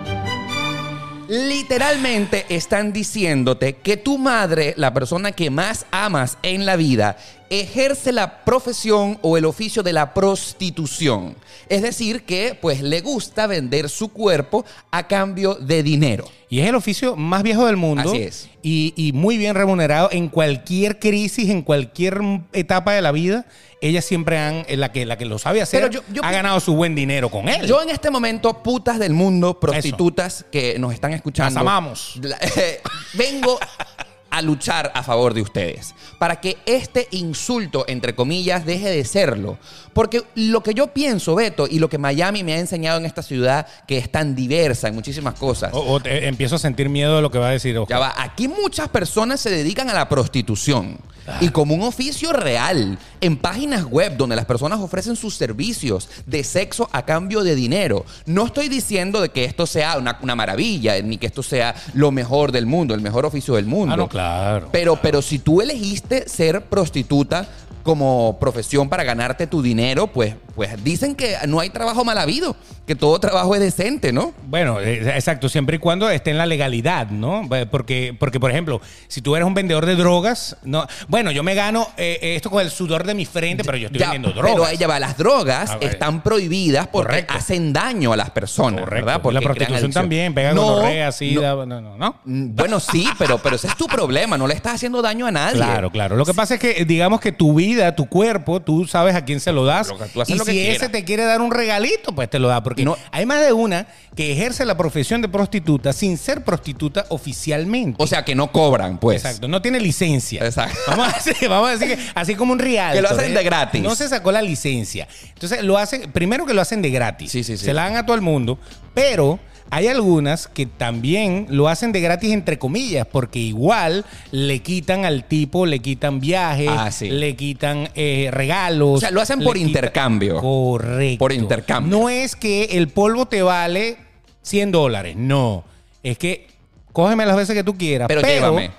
Literalmente están diciéndote que tu madre, la persona que más amas en la vida, ejerce la profesión o el oficio de la prostitución. Es decir, que pues le gusta vender su cuerpo a cambio de dinero. Y es el oficio más viejo del mundo. Así es. Y, y muy bien remunerado en cualquier crisis, en cualquier etapa de la vida. Ella siempre han, eh, la que, la que lo sabe hacer, Pero yo- yo ha ganado su buen dinero con él. Yo en este momento, putas del mundo, prostitutas que nos están escuchando. Las amamos. la- vengo a luchar a favor de ustedes. Para que este insulto, entre comillas, deje de serlo. Porque lo que yo pienso, Beto, y lo que Miami me ha enseñado en esta ciudad, que es tan diversa en muchísimas cosas. O- o te- empiezo a sentir miedo de lo que va a decir Oscar. Ya va, aquí muchas personas se dedican a la prostitución. Y como un oficio real, en páginas web donde las personas ofrecen sus servicios de sexo a cambio de dinero. No estoy diciendo de que esto sea una, una maravilla, ni que esto sea lo mejor del mundo, el mejor oficio del mundo. Ah, no, claro. Pero, pero si tú elegiste ser prostituta como profesión para ganarte tu dinero, pues, pues dicen que no hay trabajo mal habido, que todo trabajo es decente, ¿no? Bueno, eh, exacto, siempre y cuando esté en la legalidad, ¿no? Eh, Porque, porque por ejemplo, si tú eres un vendedor de drogas, no, bueno, yo me gano eh, esto con el sudor de mi frente, pero yo estoy Ya, vendiendo drogas. Pero ella va, las drogas están prohibidas porque Correcto. hacen daño a las personas, Correcto. ¿verdad? Porque la prostitución también, pega No, gonorrea, sida, no. no, no, no. Mm, Bueno, sí, pero, pero ese es tu problema, no le estás haciendo daño a nadie. Claro, claro. Lo que pasa es que, digamos que tu vida, tu cuerpo, tú sabes a quién se lo das. Lo que tú haces y lo que si ese te quiere dar un regalito, pues te lo da. Porque No. hay más de una que ejerce la profesión de prostituta sin ser prostituta oficialmente. O sea, que no cobran, pues. Exacto, no tiene licencia. Exacto. Vamos a decir, vamos a decir que así como un real. Que lo hacen de gratis. No se sacó la licencia. Entonces lo hacen, primero que lo hacen de gratis. Sí, sí, sí. Se la dan a todo el mundo, pero hay algunas que también lo hacen de gratis entre comillas, porque igual le quitan al tipo, le quitan viajes, Ah, sí. le quitan eh, regalos. O sea, lo hacen por intercambio. Correcto. Por intercambio. No es que el polvo te vale 100 dólares, no. Es que cógeme las veces que tú quieras. Pero Pero, llévame.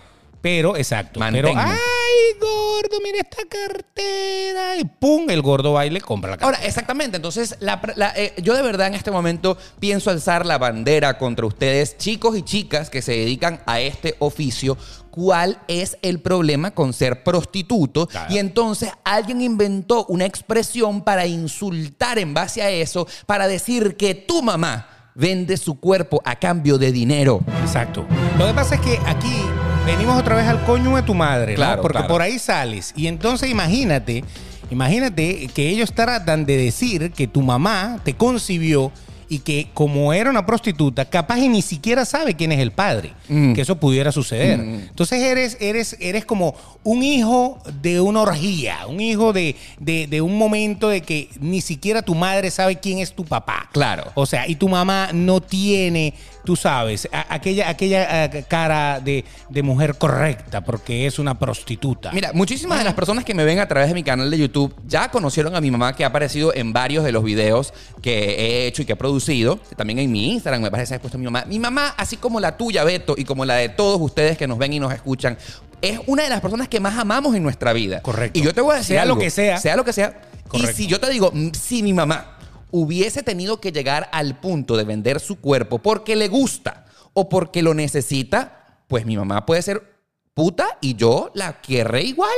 Pero exacto. Pero, Manténme. ay, gordo, mira esta cartera. Y pum, el gordo va y le compra la cartera. Ahora, exactamente. Entonces, la- la- eh, yo de verdad en este momento pienso alzar la bandera contra ustedes, chicos y chicas que se dedican a este oficio. ¿Cuál es el problema con ser prostituto? Claro. Y entonces alguien inventó una expresión para insultar en base a eso, para decir que tu mamá vende su cuerpo a cambio de dinero. Exacto. Lo que pasa es que aquí venimos otra vez al coño de tu madre, ¿no? Claro, Porque claro. por ahí sales. Y entonces imagínate, imagínate que ellos tratan de decir que tu mamá te concibió y que como era una prostituta, capaz y ni siquiera sabe quién es el padre, Mm. que eso pudiera suceder. Entonces eres, eres, eres como un hijo de una orgía, un hijo de, de- de un momento de que ni siquiera tu madre sabe quién es tu papá. Claro. O sea, y tu mamá no tiene, tú sabes, a- aquella, aquella eh, cara de, de mujer correcta porque es una prostituta. Mira, muchísimas de las personas que me ven a través de mi canal de YouTube ya conocieron a mi mamá que ha aparecido en varios de los videos que he hecho y que he producido. También en mi Instagram me parece que he puesto a mi mamá. Mi mamá, así como la tuya, Beto, y como la de todos ustedes que nos ven y nos escuchan, es una de las personas que más amamos en nuestra vida. Correcto. Y yo te voy a decir Sea lo que sea. Sea lo que sea. Correcto. Y si yo te digo, mm, si mi mamá hubiese tenido que llegar al punto de vender su cuerpo porque le gusta o porque lo necesita, pues mi mamá puede ser puta y yo la querré igual.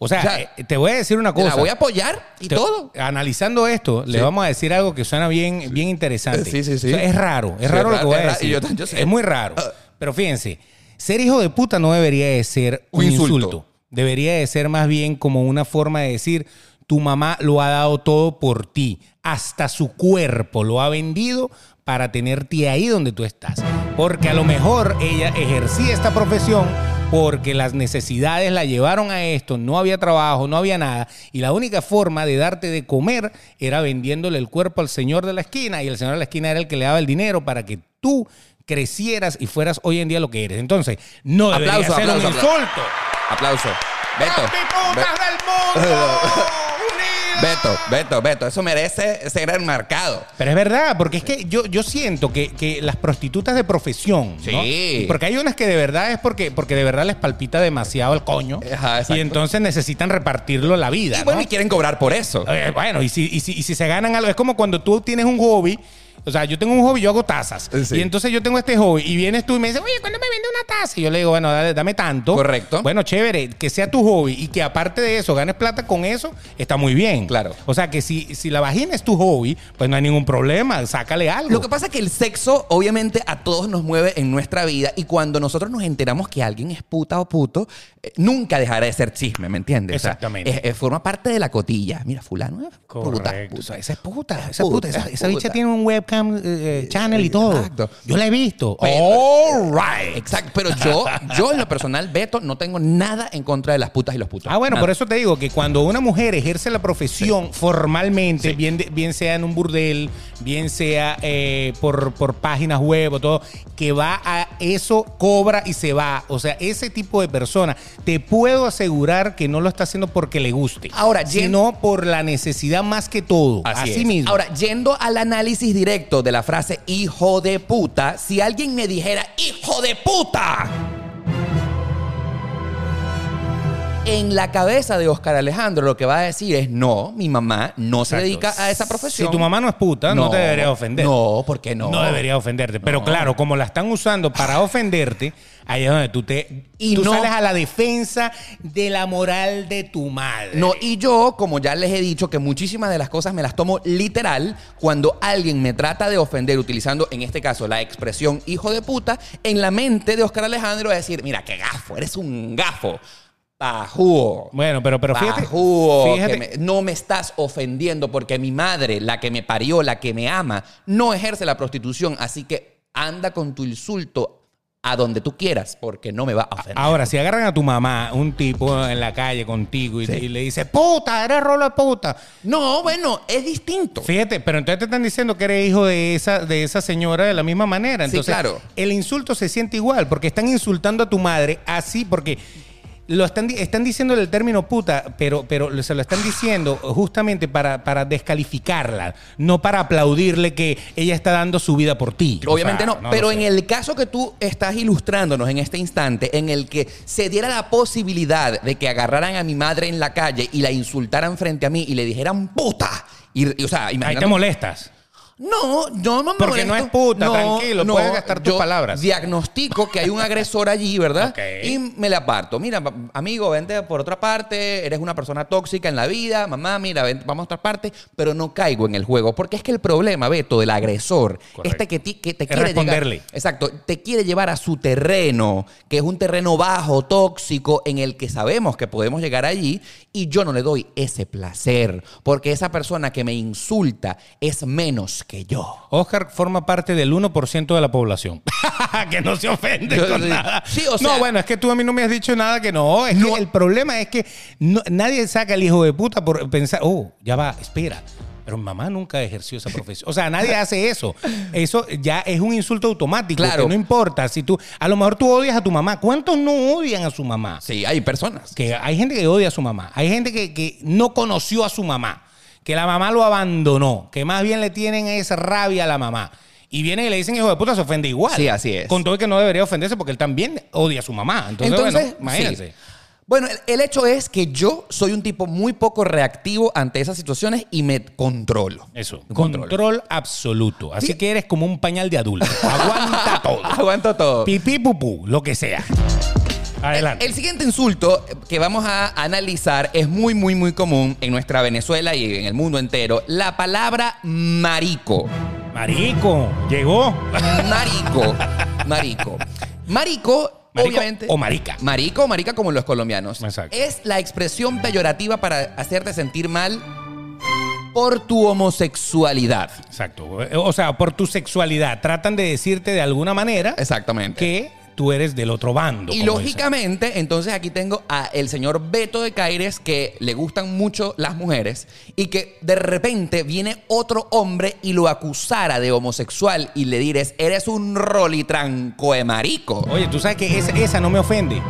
O sea, O sea, eh, te voy a decir una cosa. La voy a apoyar y Te- todo. Analizando esto, le vamos a decir algo que suena bien, bien interesante. Sí, sí, sí. O sea, es raro, es Sí, raro es lo que voy a decir. y yo- yo sé. Ah. Es muy raro. Pero fíjense, ser hijo de puta no debería de ser un, Un insulto. insulto. Debería de ser más bien como una forma de decir, tu mamá lo ha dado todo por ti. Hasta su cuerpo lo ha vendido para tenerte ahí donde tú estás. Porque a lo mejor ella ejercía esta profesión porque las necesidades la llevaron a esto, no había trabajo, no había nada, y la única forma de darte de comer era vendiéndole el cuerpo al señor de la esquina, y el señor de la esquina era el que le daba el dinero para que tú crecieras y fueras hoy en día lo que eres. Entonces, no debería Aplauso, ser aplauso, un insulto. Aplauso. Beto. ¡Papi, putas Be- del mundo! Beto, Beto, Beto. Eso merece ser enmarcado. Pero es verdad, porque es que yo, yo siento que, que las prostitutas de profesión, ¿no? Sí. porque hay unas que de verdad es porque, porque de verdad les palpita demasiado el coño Ajá, exacto. y entonces necesitan repartirlo la vida. Y bueno, ¿no? y quieren cobrar por eso. Eh, bueno, y si, y, si, y si se ganan algo, es como cuando tú tienes un hobby. O sea, yo tengo un hobby, yo hago tazas. Sí. Y entonces yo tengo este hobby y vienes tú y me dices, oye, ¿cuándo me vende una taza? Y yo le digo, bueno, dale, dame tanto. Correcto. Bueno, chévere, que sea tu hobby y que aparte de eso ganes plata con eso, está muy bien. Claro. O sea, que si, si la vagina es tu hobby, pues no hay ningún problema, sácale algo. Lo que pasa es que el sexo, obviamente, a todos nos mueve en nuestra vida. Y cuando nosotros nos enteramos que alguien es puta o puto, eh, nunca dejará de ser chisme, ¿me entiendes? O sea, Exactamente. es- es- forma parte de la cotilla. Mira, fulano es puta. Puta. Esa es puta, Es esa es puta. puta, Esa, es esa puta. bicha tiene un webcam eh, eh, channel y todo. Exacto. Yo la he visto. Pero- All right. Exacto. Pero yo, yo en lo personal, Beto, no tengo nada en contra de las putas y los putos. Ah, bueno, Nada. por eso te digo que cuando una mujer ejerce la profesión formalmente, bien, bien sea en un burdel, bien sea eh, por, por páginas web o todo, que va a eso, cobra y se va. O sea, ese tipo de persona, te puedo asegurar que no lo está haciendo porque le guste. Ahora, sino por la necesidad más que todo. Así, mismo. Ahora, yendo al análisis directo de la frase hijo de puta, si alguien me dijera hijo de puta, en la cabeza de Oscar Alejandro lo que va a decir es no, mi mamá no se Exacto. dedica a esa profesión. Si tu mamá no es puta, no, te debería ofender. No, ¿por qué no? No debería ofenderte. Pero No. claro, como la están usando para ofenderte, ahí es donde tú te Y tú no- sales a la defensa de la moral de tu madre. No, y yo, como ya les he dicho, que muchísimas de las cosas me las tomo literal cuando alguien me trata de ofender utilizando, en este caso, la expresión hijo de puta, en la mente de Oscar Alejandro es decir, mira, qué gafo, eres un gafo. Pajúo. Bueno, pero, pero fíjate, Pajúo, fíjate que me- no me estás ofendiendo porque mi madre, la que me parió, la que me ama, no ejerce la prostitución. Así que anda con tu insulto a donde tú quieras porque no me va a ofender. Ahora, si agarran a tu mamá, un tipo en la calle contigo y, Sí. y le dice, puta, eres rolo de puta. No, bueno, es distinto. Fíjate, pero entonces te están diciendo que eres hijo de esa, de esa señora de la misma manera. Sí, Entonces, claro. el insulto se siente igual, porque están insultando a tu madre así, porque lo están, están diciendo el término puta, pero, pero se lo están diciendo justamente para, para descalificarla, no para aplaudirle que ella está dando su vida por ti. O Obviamente sea, no, pero en el caso que tú estás ilustrándonos en este instante, en el que se diera la posibilidad de que agarraran a mi madre en la calle y la insultaran frente a mí y le dijeran puta, y, y, o sea, Ahí te molestas. No, yo no me Porque no es puta, tranquilo, puedes gastar tus yo palabras. Diagnostico que hay un agresor allí, ¿verdad? Y me le aparto. Mira, amigo, vente por otra parte, eres una persona tóxica en la vida, mamá, mira, vamos a otra parte, pero no caigo en el juego. Porque es que el problema, Beto, del agresor, Correcto. este que, ti- que te Es quiere responderle. llegar. Exacto, te quiere llevar a su terreno, que es un terreno bajo, tóxico, en el que sabemos que podemos llegar allí, y yo no le doy ese placer, porque esa persona que me insulta es menos que yo. Oscar forma parte del 1% de la población. que no se ofende Yo- con sí. nada. Sí, o sea- no, bueno, es que tú a mí no me has dicho nada que no. Es No. que el problema es que no- nadie saca al hijo de puta por pensar, oh, ya va, espera. Pero mi mamá nunca ejerció esa profesión. O sea, nadie hace eso. Eso ya es un insulto automático. Claro. Que no importa. Si tú, a lo mejor tú odias a tu mamá. ¿Cuántos no odian a su mamá? Sí, hay personas. que hay gente que odia a su mamá, hay gente que, que no conoció a su mamá, que la mamá lo abandonó, que más bien le tienen esa rabia a la mamá. Y vienen y le dicen hijo de puta, se ofende igual. Sí, así es. Con todo y que no debería ofenderse porque él también odia a su mamá. Entonces, Entonces, bueno, imagínense. sí. Bueno, el, el hecho es que yo soy un tipo muy poco reactivo ante esas situaciones y me controlo. Eso. Me Control, absoluto. Así Sí. que eres como un pañal de adulto. Aguanta todo. Aguanto todo. Pipí, pupú, lo que sea. Adelante. El siguiente insulto que vamos a analizar es muy, muy, muy común en nuestra Venezuela y en el mundo entero. La palabra marico. Marico, llegó. Marico. Marico. Marico, Marico obviamente. o marica. Marico o marica como los colombianos. Exacto. Es la expresión peyorativa para hacerte sentir mal por tu homosexualidad. Exacto. O sea, por tu sexualidad. Tratan de decirte de alguna manera Exactamente. que tú eres del otro bando. Y lógicamente, entonces aquí tengo a el señor Beto de Caires que le gustan mucho las mujeres y que de repente viene otro hombre y lo acusara de homosexual y le dirás, eres un rolitranco de marico. Oye, tú sabes que esa, esa no me ofende.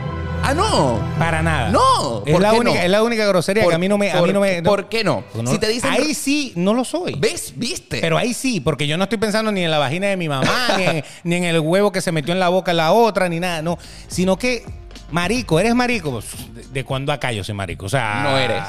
Ah, no. Para nada. No, Es ¿por la, qué única, no? es la única grosería Por- que a mí no me. A por- mí no me no- ¿Por qué no? no- Si te dicen- ahí sí no lo soy. ¿Ves? ¿Viste? Pero ahí sí, porque yo no estoy pensando ni en la vagina de mi mamá, ni, en, ni en el huevo que se metió en la boca la otra, ni nada, no. Sino que, marico, ¿eres marico? Pues, ¿De, de cuándo acá yo soy marico? O sea... No eres.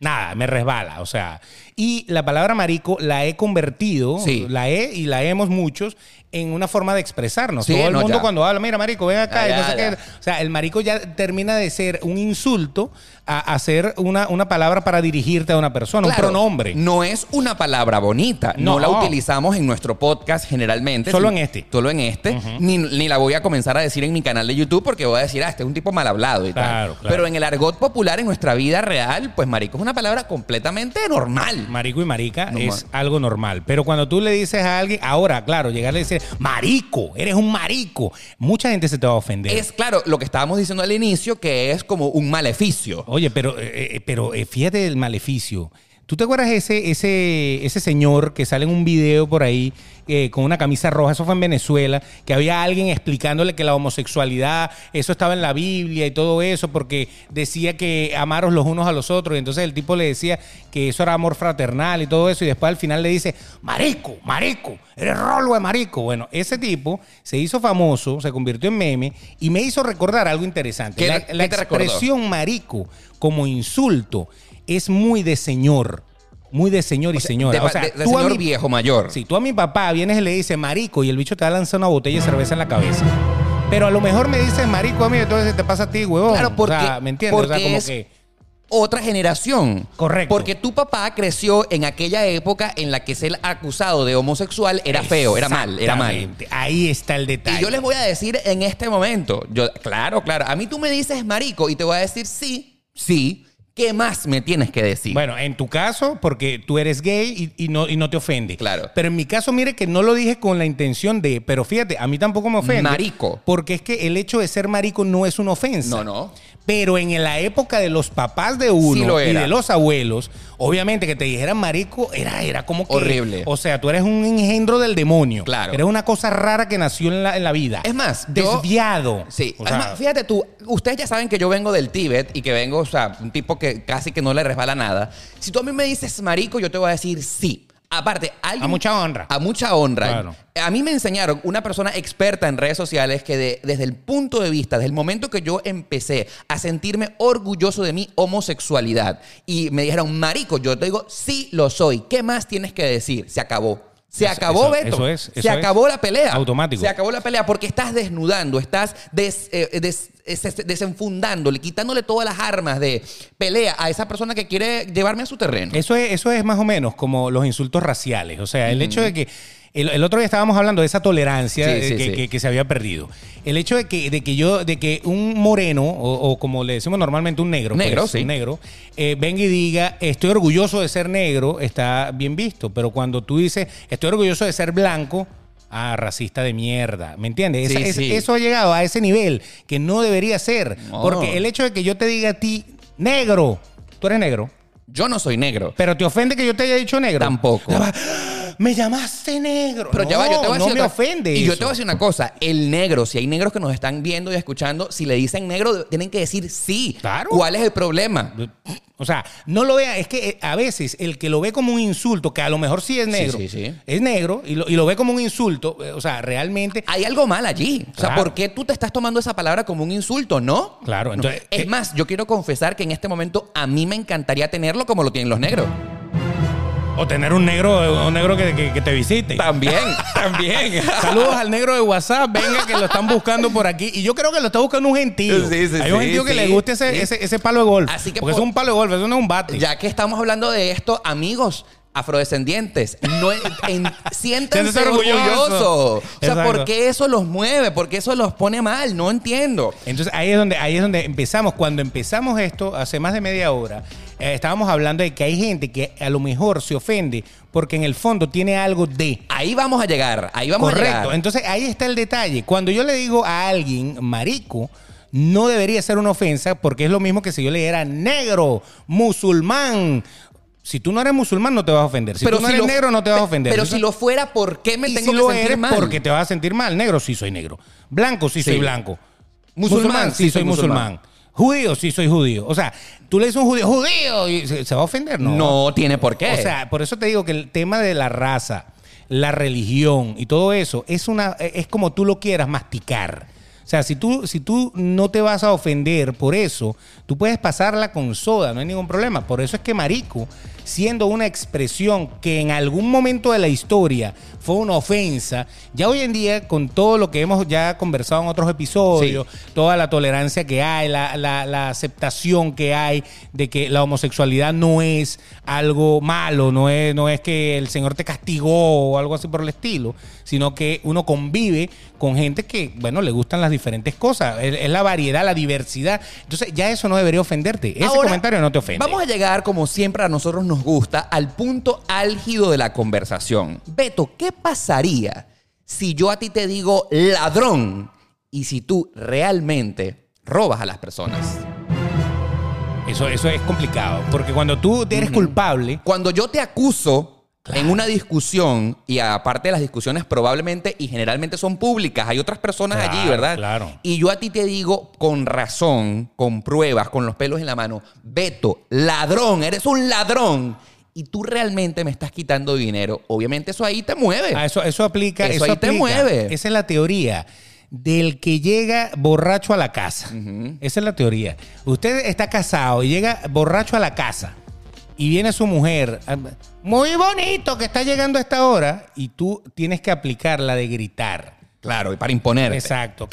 Nada, me resbala, o sea. Y la palabra marico la he convertido, Sí. la he y la hemos muchos, en una forma de expresarnos. Sí, Todo el no, mundo ya. cuando habla, mira, marico, ven acá, Ah, y no ya, sé qué. O sea, el marico ya termina de ser un insulto a, a ser una, una palabra para dirigirte a una persona, Claro, un pronombre. No es una palabra bonita. No, No. la utilizamos en nuestro podcast generalmente. Solo en este. Solo en este. ni, ni la voy a comenzar a decir en mi canal de YouTube porque voy a decir, ah, este es un tipo mal hablado y Claro, tal. claro. Pero en el argot popular, en nuestra vida real, pues marico es una palabra completamente normal. Marico y marica es algo normal. Pero cuando tú le dices a alguien, ahora, claro, llegarle y decir, marico, eres un marico, mucha gente se te va a ofender. Es claro lo que estábamos diciendo al inicio, que es como un maleficio. Oye, pero, eh, eh, pero eh, fíjate el maleficio. ¿Tú te acuerdas ese, ese, ese señor que sale en un video por ahí eh, con una camisa roja? Eso fue en Venezuela, que había alguien explicándole que la homosexualidad, eso estaba en la Biblia y todo eso, porque decía que amaros los unos a los otros. Y entonces el tipo le decía que eso era amor fraternal y todo eso. Y después al final le dice, marico, marico, eres rolo de marico. Bueno, ese tipo se hizo famoso, se convirtió en meme y me hizo recordar algo interesante. ¿Qué- La, qué la te recordó? expresión marico como insulto es muy de señor. Muy de señor y O sea, señora. de- o sea, de- de tú a señor mi- viejo mayor. Si tú a mi papá vienes y le dices marico y el bicho te va a lanzar una botella de cerveza en la cabeza. Pero a lo mejor me dices marico a mí, entonces te pasa a ti, huevón. Claro, porque- O sea, ¿me entiendes? O sea, porque como es- que. otra generación. Correcto. Porque tu papá creció en aquella época en la que ser acusado de homosexual era feo, era mal, era mal. Ahí está el detalle. Y yo les voy a decir en este momento, yo, claro, claro, a mí tú me dices marico y te voy a decir sí, sí, ¿qué más me tienes que decir? Bueno, en tu caso, porque tú eres gay y, y no, y no te ofende. Claro. Pero en mi caso, mire que no lo dije con la intención de, pero fíjate, a mí tampoco me ofende. Marico. Porque es que el hecho de ser marico no es una ofensa. No, no. Pero en la época de los papás de uno Sí y de los abuelos, obviamente que te dijeran marico era, era como que. Horrible. O sea, tú eres un engendro del demonio. Claro. Eres una cosa rara que nació en la, en la vida. Es más, yo- desviado. Sí, O es sea, más, fíjate tú, ustedes ya saben que yo vengo del Tíbet y que vengo, o sea, un tipo que casi que no le resbala nada. Si tú a mí me dices marico, yo te voy a decir sí. Aparte, alguien, A mucha honra. A mucha honra. Claro. A mí me enseñaron una persona experta en redes sociales que de- desde el punto de vista, desde el momento que yo empecé a sentirme orgulloso de mi homosexualidad y me dijeron, marico, yo te digo, sí lo soy. ¿Qué más tienes que decir? Se acabó. Se Eso- acabó, eso- Beto. eso es, Se es. acabó la pelea. Automático. Se acabó la pelea porque estás desnudando, estás des- eh, des- es- desenfundándole, quitándole todas las armas de pelea a esa persona que quiere llevarme a su terreno. Eso es, eso es más o menos como los insultos raciales. O sea, el hecho de que. El, el otro día estábamos hablando de esa tolerancia Sí, eh, sí, que, sí. que- que se había perdido. El hecho de que, de que yo, de que un moreno, o, o como le decimos normalmente un negro, Negro, pues, un negro, eh, venga y diga, estoy orgulloso de ser negro, está bien visto. Pero cuando tú dices, estoy orgulloso de ser blanco, ah, racista de mierda. ¿Me entiendes? Sí, Esa- es- sí. Eso ha llegado a ese nivel que no debería ser. No. Porque el hecho de que yo te diga a ti, negro, tú eres negro. Yo no soy negro. Pero te ofende que yo te haya dicho negro. Tampoco. Me llamaste negro. Pero ya va, yo te voy a no me otra- ofende Y yo te voy a decir una cosa. El negro, si hay negros que nos están viendo y escuchando, si le dicen negro, tienen que decir sí. Claro. ¿Cuál es el problema? O sea, no lo vea, es que eh, a veces el que lo ve como un insulto, que a lo mejor sí es negro, sí, sí. es negro y lo, y lo ve como un insulto, eh, o sea, realmente Hay algo mal allí. O sea, Claro. ¿por qué tú te estás tomando esa palabra como un insulto? ¿No? Claro, No. entonces, Es ¿qué? más, yo quiero confesar que en este momento a mí me encantaría tenerlo como lo tienen los negros. O tener un negro, un negro que, que- que te visite. También, también. Saludos al negro de WhatsApp, venga que lo están buscando por aquí. Y yo creo que lo está buscando un gentío. Sí, sí, Hay un sí, gentío que le guste ese, ese, ese palo de golf. Así que porque por- es un palo de golf, eso no es un bate. Ya que estamos hablando de esto, amigos afrodescendientes, no, en- siéntanse orgullosos. orgullosos. O sea, Exacto. ¿por qué eso los mueve? ¿Por qué eso los pone mal? No entiendo. Entonces ahí es donde ahí es donde empezamos. Cuando empezamos esto hace más de media hora, eh, estábamos hablando de que hay gente que a lo mejor se ofende porque en el fondo tiene algo de. Ahí vamos a llegar, ahí vamos a Correcto. llegar. Entonces ahí está el detalle. Cuando yo le digo a alguien marico, no debería ser una ofensa porque es lo mismo que si yo le dijera negro, musulmán. Si tú no eres musulmán, no te vas a ofender. Si tú no eres lo- negro, no te vas a ofender. Pero si lo fuera, ¿por qué me y tengo si que lo sentir eres mal? porque te vas a sentir mal. Negro, sí soy negro. Blanco, sí, Sí. soy blanco. Musulmán, sí, sí soy soy musulmán. musulmán. Judío, sí soy judío. O sea, tú le dices a un judío, judío, y se, se va a ofender, ¿no? No tiene por qué. O sea, por eso te digo que el tema de la raza, la religión y todo eso es una es como tú lo quieras masticar. O sea, si tú, si tú no te vas a ofender por eso, tú puedes pasarla con soda, no hay ningún problema. Por eso es que marico, siendo una expresión que en algún momento de la historia fue una ofensa, ya hoy en día, con todo lo que hemos ya conversado en otros episodios, toda la tolerancia que hay, la, la- la aceptación que hay de que la homosexualidad no es algo malo, no es, no es que el Señor te castigó o algo así por el estilo, sino que uno convive con gente que, bueno, le gustan las diferentes cosas, es, es la variedad, la diversidad. Entonces ya eso no debería ofenderte. Ese Ahora, comentario no te ofende. Vamos a llegar, como siempre a nosotros nos gusta, al punto álgido de la conversación. Beto, ¿qué pasaría si yo a ti te digo ladrón y si tú realmente robas a las personas? Eso, eso es complicado, porque cuando tú eres culpable, Cuando yo te acuso en una discusión, y aparte de las discusiones probablemente y generalmente son públicas, hay otras personas Claro, allí, ¿verdad? claro. Y yo a ti te digo con razón, con pruebas, con los pelos en la mano, Beto, ladrón, eres un ladrón. Y tú realmente me estás quitando dinero. Obviamente eso ahí te mueve. Ah, eso, eso aplica. Eso Eso, ahí te mueve. Esa es la teoría del que llega borracho a la casa. Esa es la teoría. Usted está casado y llega borracho a la casa y viene su mujer, ah, muy bonito que está llegando a esta hora, y tú tienes que aplicar la de gritar. Claro, y para imponerte. Exacto.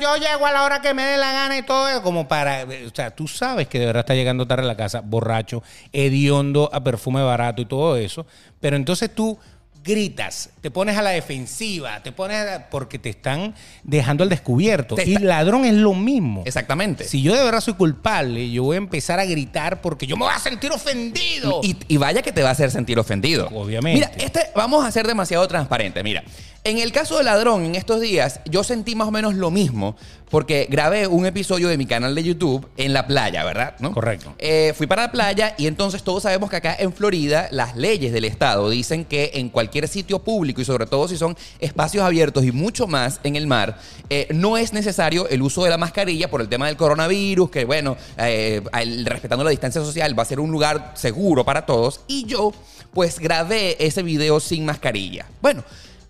Yo llego a la hora que me dé la gana y todo eso, como para. O sea, tú sabes que de verdad está llegando tarde a la casa, borracho, hediondo a perfume barato y todo eso. Pero entonces tú gritas, te pones a la defensiva, te pones a- porque te están dejando al descubierto. Te y está- ladrón es lo mismo. Exactamente. Si yo de verdad soy culpable, yo voy a empezar a gritar porque yo me voy a sentir ofendido. Y, y vaya que te va a hacer sentir ofendido. Obviamente. Mira, este, vamos a ser demasiado transparentes. Mira, en el caso de Ladrón, en estos días, yo sentí más o menos lo mismo porque grabé un episodio de mi canal de YouTube en la playa, ¿verdad? ¿No? Correcto. Eh, fui para la playa y entonces todos sabemos que acá en Florida las leyes del estado dicen que en cualquier sitio público y sobre todo si son espacios abiertos y mucho más en el mar, eh, no es necesario el uso de la mascarilla por el tema del coronavirus, que bueno, eh, al- respetando la distancia social va a ser un lugar seguro para todos. Y yo pues grabé ese video sin mascarilla. Bueno.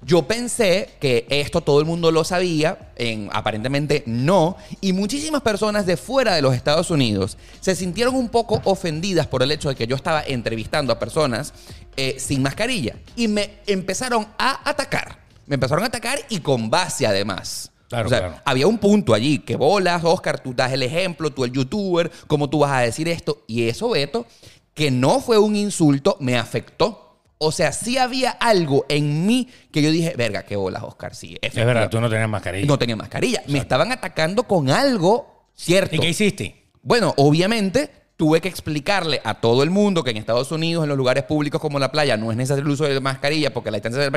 Yo pensé que esto todo el mundo lo sabía, en, aparentemente no, y muchísimas personas de fuera de los Estados Unidos se sintieron un poco ofendidas por el hecho de que yo estaba entrevistando a personas eh, sin mascarilla y me empezaron a atacar. Me empezaron a atacar y con base además. Claro, o sea, claro. había un punto allí que bolas, Oscar, tú das el ejemplo, tú el youtuber, cómo tú vas a decir esto. Y eso, Beto, que no fue un insulto, me afectó. O sea, sí había algo en mí que yo dije, verga, qué bolas, Oscar, sí. es verdad, tú no tenías mascarilla. No tenía mascarilla. Me estaban atacando con algo cierto. ¿Y qué hiciste? Bueno, obviamente tuve que explicarle a todo el mundo que en Estados Unidos, en los lugares públicos como la playa, no es necesario el uso de mascarilla porque la distancia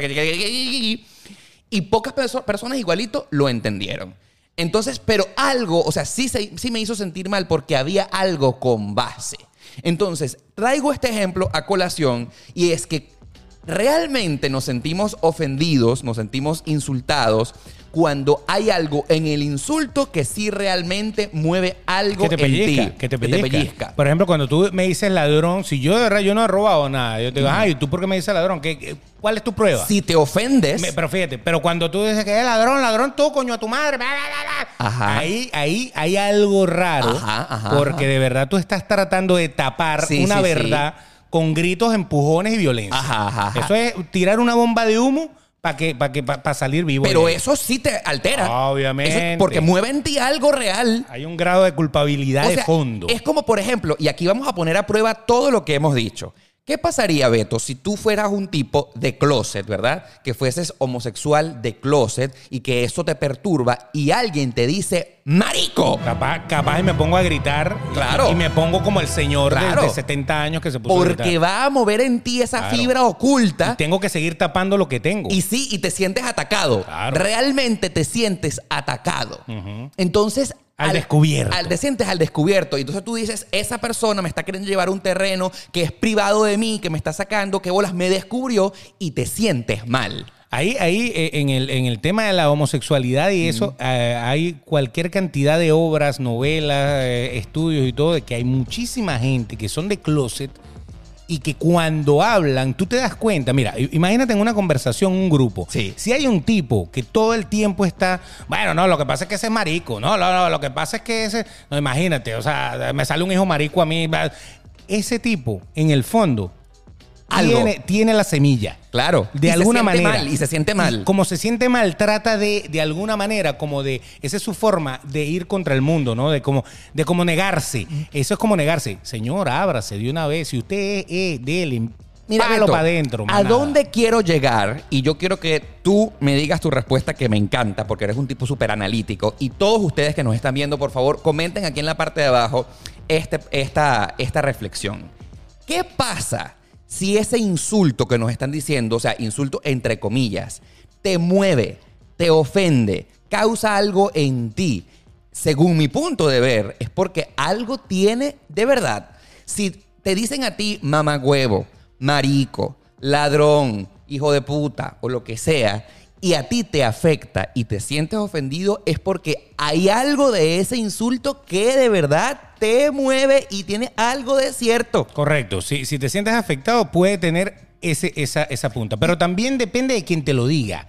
y pocas perso- personas igualito lo entendieron. Entonces, pero algo, o sea, sí, se- sí me hizo sentir mal porque había algo con base. Entonces, traigo este ejemplo a colación y es que realmente nos sentimos ofendidos, nos sentimos insultados cuando hay algo en el insulto que sí realmente mueve algo que te pellizca, en ti. que te pellizca. Por ejemplo, cuando tú me dices ladrón, si yo de verdad yo no he robado nada, yo te digo, ay, ¿tú por qué me dices ladrón? ¿Qué, qué- cuál es tu prueba? Si te ofendes, Me- pero fíjate, pero cuando tú dices que es ladrón, ladrón, tú, coño, a tu madre, bla, bla, bla, bla, Ajá. ahí, ahí hay algo raro, Ajá, ajá, porque de verdad tú estás tratando de tapar Sí, una sí, verdad con gritos, empujones y violencia. Ajá, ajá. Eso es tirar una bomba de humo para que, para que, para salir vivo. pero eso sí te altera. Obviamente. Eso- porque mueve en ti algo real. hay un grado de culpabilidad O de fondo. Es como, por ejemplo, y aquí vamos a poner a prueba todo lo que hemos dicho. ¿Qué pasaría, Beto, si tú fueras un tipo de closet, ¿verdad? Que fueses homosexual de closet y que eso te perturba y alguien te dice, marico. Capaz, capaz y me pongo a gritar y- Claro. y, me pongo como el señor de- Claro. de, 70 años que se puso a Porque gritar. va a mover en ti esa Claro. fibra oculta. Y tengo que seguir tapando lo que tengo. Y sí, y te sientes atacado. Claro. Realmente te sientes atacado. Entonces. Al descubierto. Al, te sientes al descubierto. Y entonces tú dices, esa persona me está queriendo llevar un terreno que es privado de mí, que me está sacando, que bolas me descubrió y te sientes mal. Ahí, ahí eh, en, el, en el tema de la homosexualidad y eso, eh, hay cualquier cantidad de obras, novelas, eh, estudios y todo, de que hay muchísima gente que son de closet y que cuando hablan, tú te das cuenta, mira, imagínate en una conversación, un grupo, Sí. si hay un tipo que todo el tiempo está, bueno, no, lo que pasa es que ese es marico, no, no, no, lo que pasa es que ese, no, imagínate, o sea, me sale un hijo marico a mí, ese tipo, en el fondo, Algo. tiene, tiene la semilla. Claro. De Y alguna manera. mal, y se siente mal. Y como se siente mal, trata de, de alguna manera, como de. Esa es su forma de ir contra el mundo, ¿no? De como, de como negarse. Eso es como negarse. Señor, ábrase de una vez. Si usted es, Mira, palo Beto, para adentro. ¿A dónde quiero llegar? Y yo quiero que tú me digas tu respuesta que me encanta porque eres un tipo súper analítico. Y todos ustedes que nos están viendo, por favor, comenten aquí en la parte de abajo este, esta, esta reflexión. ¿Qué pasa si ese insulto que nos están diciendo, o sea, insulto entre comillas, te mueve, te ofende, causa algo en ti? Según mi punto de ver, es porque algo tiene de verdad. Si te dicen a ti mamagüevo, marico, ladrón, hijo de puta o lo que sea, y a ti te afecta y te sientes ofendido, es porque hay algo de ese insulto que de verdad te mueve y tiene algo de cierto. Correcto. Si, si te sientes afectado, puede tener ese, esa, esa punta. Pero también depende de quien te lo diga.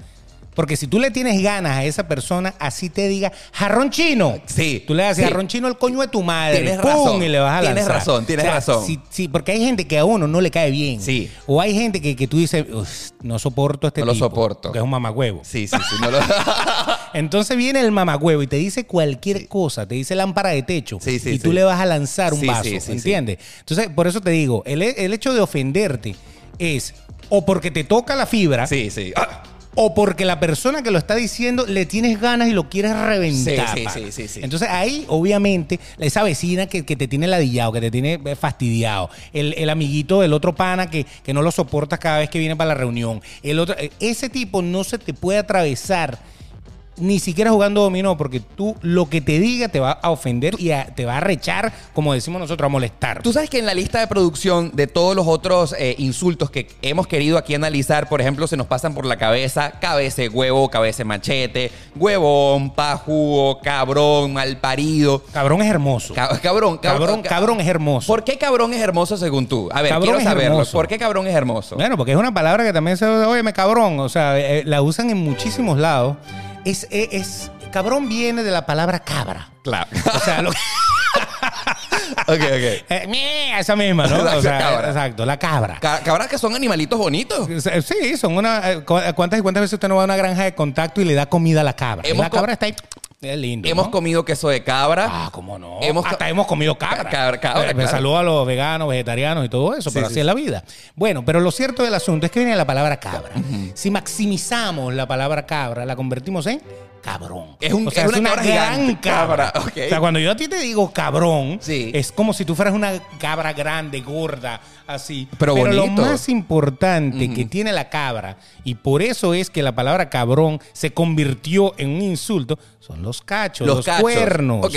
Porque si tú le tienes ganas a esa persona, así te diga, jarrón chino. Sí, Tú le das sí. jarrón chino al coño de tu madre. Tienes ¡pum! razón, Y le vas a tienes lanzar. razón, tienes razón. Sí, sí, porque hay gente que a uno no le cae bien. Sí. O hay gente que, que tú dices, "Uf, no soporto a este No lo tipo, soporto. Que es un mamagüevo. Sí, sí, sí. no lo- Entonces viene el mamagüevo y te dice cualquier cosa, te dice lámpara de techo. Sí, sí, y tú le vas a lanzar un vaso, sí, sí, ¿entiendes? Entonces, por eso te digo, el, el hecho de ofenderte es o porque te toca la fibra sí, sí. Ah, o porque la persona que lo está diciendo le tienes ganas y lo quieres reventar. Sí, sí, pana. sí, sí, sí. Entonces ahí, obviamente, esa vecina que, que te tiene ladillado, que te tiene eh, fastidiado, el, el amiguito del otro pana que, que no lo soportas cada vez que viene para la reunión, el otro, eh, ese tipo no se te puede atravesar ni siquiera jugando dominó, porque tú lo que te diga te va a ofender y a- te va a rechar, como decimos nosotros, a molestar. Tú sabes que en la lista de producción de todos los otros eh, insultos que hemos querido aquí analizar, por ejemplo, se nos pasan por la cabeza cabeza de huevo, cabeza de machete, huevón, pajugo, cabrón, malparido. Cabrón es hermoso. Ca- cabrón, Cabrón, cabrón es hermoso. ¿Por qué cabrón es hermoso según tú? A ver, Cabrón quiero saberlo. ¿Por qué cabrón es hermoso? Bueno, porque es una palabra que también se oye, me cabrón. O sea, eh, la usan en muchísimos lados. Es, es, es- cabrón viene de la palabra cabra. Claro. O sea, lo, ok, ok. eh, esa misma, ¿no? La O sea, cabra. exacto, la cabra. Ca- Cabras que son animalitos bonitos. Sí, son una. eh, cu- ¿Cuántas y cuántas veces usted no va a una granja de contacto y le da comida a la cabra? Y la cabra está ahí. Es lindo. Hemos ¿no? comido queso de cabra. Ah, cómo no. Hemos Hasta hemos comido cabra. Cabra, cabra, claro. Saludo a los veganos, vegetarianos y todo eso, Sí, pero sí, así es la vida. Bueno, pero lo cierto del asunto es que viene la palabra cabra. Si maximizamos la palabra cabra, la convertimos en cabrón. Es un- o sea, es una cabra gran gigante, cabra. O sea, cuando yo a ti te digo cabrón, es como si tú fueras una cabra grande, gorda, así. Pero lo más importante que tiene la cabra, y por eso es que la palabra cabrón se convirtió en un insulto, son los cachos, Los los, cachos. cuernos. Ok.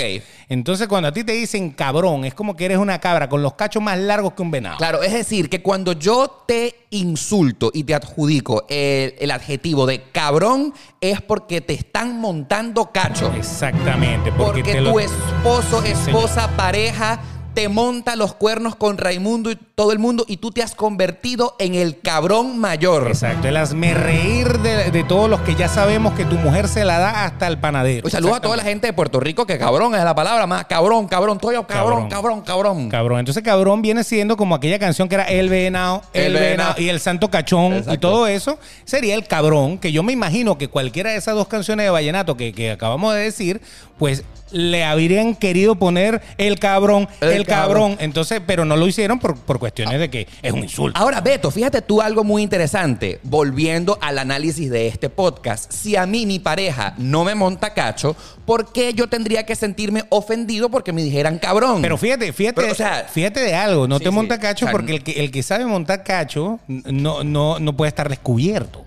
Entonces, cuando a ti te dicen cabrón, es como que eres una cabra con los cachos más largos que un venado. Claro, es decir, que cuando yo te insulto y te adjudico el, el adjetivo de cabrón, es porque te están montando cacho. Exactamente. Porque, Porque te tu lo- esposo, Sí, esposa, pareja te monta los cuernos con Raimundo y todo el mundo y tú te has convertido en el cabrón mayor. Exacto, el hazme reír de, de todos los que ya sabemos que tu mujer se la da hasta el panadero. Un saludo a toda la gente de Puerto Rico que cabrón es la palabra más cabrón, cabrón, todo cabrón, cabrón, cabrón. Cabrón. Entonces, cabrón viene siendo como aquella canción que era El Venado, El, Venado y El Santo Cachón y todo eso. Sería el cabrón, que yo me imagino que cualquiera de esas dos canciones de Vallenato que, que acabamos de decir, pues le habrían querido poner el cabrón, El el, cabrón. cabrón. Entonces, pero no lo hicieron por, por cuestiones de que es un insulto. Ahora, Beto, fíjate tú algo muy interesante, volviendo al análisis de este podcast. Si a mí mi pareja no me monta cacho, ¿por qué yo tendría que sentirme ofendido porque me dijeran cabrón? Pero fíjate, fíjate, Pero, o sea, fíjate de algo, no sí, te sí. monta cacho O sea, porque el que, el que sabe montar cacho no, no, no puede estar descubierto.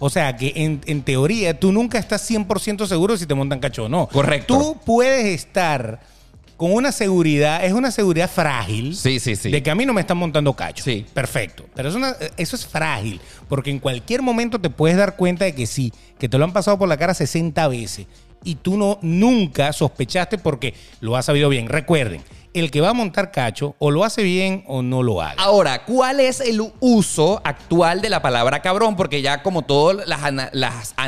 O sea que en, en teoría tú nunca estás 100% seguro si te montan cacho o no. Correcto. Tú puedes estar con una seguridad, es una seguridad frágil. Sí, sí, sí. De que a mí no me están montando cacho. Sí. Perfecto. Pero es una- eso es frágil. Porque en cualquier momento te puedes dar cuenta de que sí, que te lo han pasado por la cara 60 veces. Y tú no nunca sospechaste porque lo has sabido bien. Recuerden, el que va a montar cacho o lo hace bien o no lo haga. Ahora, ¿cuál es el uso actual de la palabra cabrón? Porque ya como todos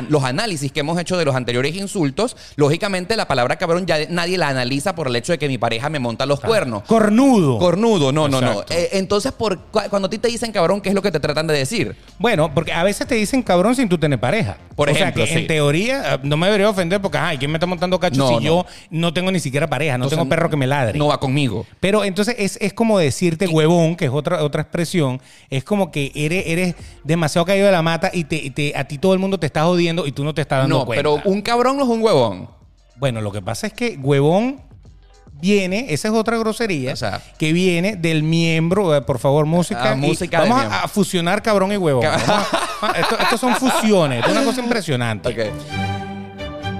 los análisis que hemos hecho de los anteriores insultos, lógicamente la palabra cabrón ya nadie la analiza por el hecho de que mi pareja me monta los cuernos. Cornudo. Cornudo, no, no, no. Eh, entonces, por, cuando a ti te dicen cabrón, ¿qué es lo que te tratan de decir? Bueno, porque a veces te dicen cabrón sin tú tener pareja. Por o ejemplo, sea que sí. en teoría eh, no me debería ofender porque, ay, ¿quién me está montando cacho No, si no. yo no tengo ni siquiera pareja, no Entonces, tengo perro que me ladre? No va conmigo. Pero entonces es, es como decirte huevón, que es otra, otra expresión. Es como que eres, eres demasiado caído de la mata y te, y te- a ti todo el mundo te está jodiendo y tú no te estás dando No, cuenta. pero un cabrón no es un huevón. Bueno, lo que pasa es que huevón viene, esa es otra grosería, O sea. que viene del miembro, eh, por favor, música. Ah, música Vamos a, a fusionar cabrón y huevón. Ca- Vamos a- a- esto, esto son fusiones, es una cosa impresionante. Ok.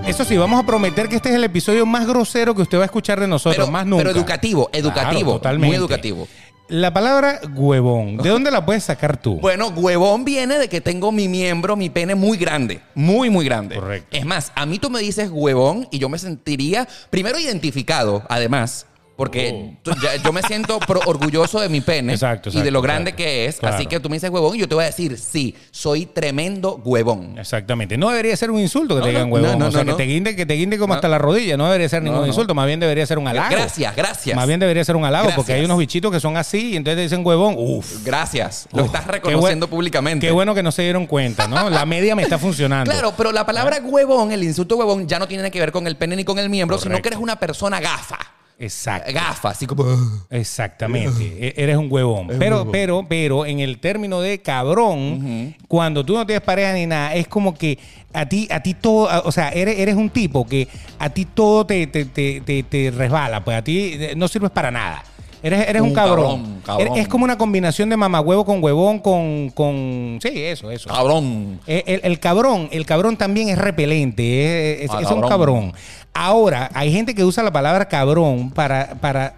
Eso sí, vamos a prometer que este es el episodio más grosero que usted va a escuchar de nosotros, Pero, más nunca. pero educativo, educativo. Claro, totalmente. Muy educativo. La palabra huevón, ¿de dónde la puedes sacar tú? Bueno, huevón viene de que tengo mi miembro, mi pene muy grande. Muy, muy grande. Correcto. Es más, a mí tú me dices huevón y yo me sentiría primero identificado, además. Porque ya- yo me siento pro- orgulloso de mi pene Exacto, y de lo grande exacto. que es. Claro. Así que tú me dices huevón y yo te voy a decir, sí, soy tremendo huevón. Exactamente. No debería ser un insulto que No, te digan no, huevón. no, o sea, que te guinde, que te guinde como hasta la rodilla. No debería ser ningún insulto. Más bien debería ser un halago. Gracias, gracias. Más bien debería ser un halago, porque hay unos bichitos que son así y entonces te dicen huevón. Uf. Gracias. Lo estás reconociendo públicamente. Qué bueno que no se dieron cuenta, ¿no? La media me está funcionando. Claro, pero la palabra huevón, el insulto huevón, ya no tiene que ver con el pene ni con el miembro, sino que eres una persona gafa. Exacto. Gafa, así como. Exactamente. E- Eres un huevón. Pero, pero, pero, en el término de cabrón, cuando tú no tienes pareja ni nada, es como que a ti, a ti todo, o sea, eres, eres un tipo que a ti todo te, te, te, te- te resbala, pues a ti eh, no sirves para nada. Eres, eres un, Un cabrón. cabrón, cabrón. Eres- Es como una combinación de mamagüevo con huevón, con, con. Sí, eso, eso. Cabrón. Eh, El, el cabrón, el cabrón también es repelente, es, es- Ah, es un cabrón. Ahora, hay gente que usa la palabra cabrón para, para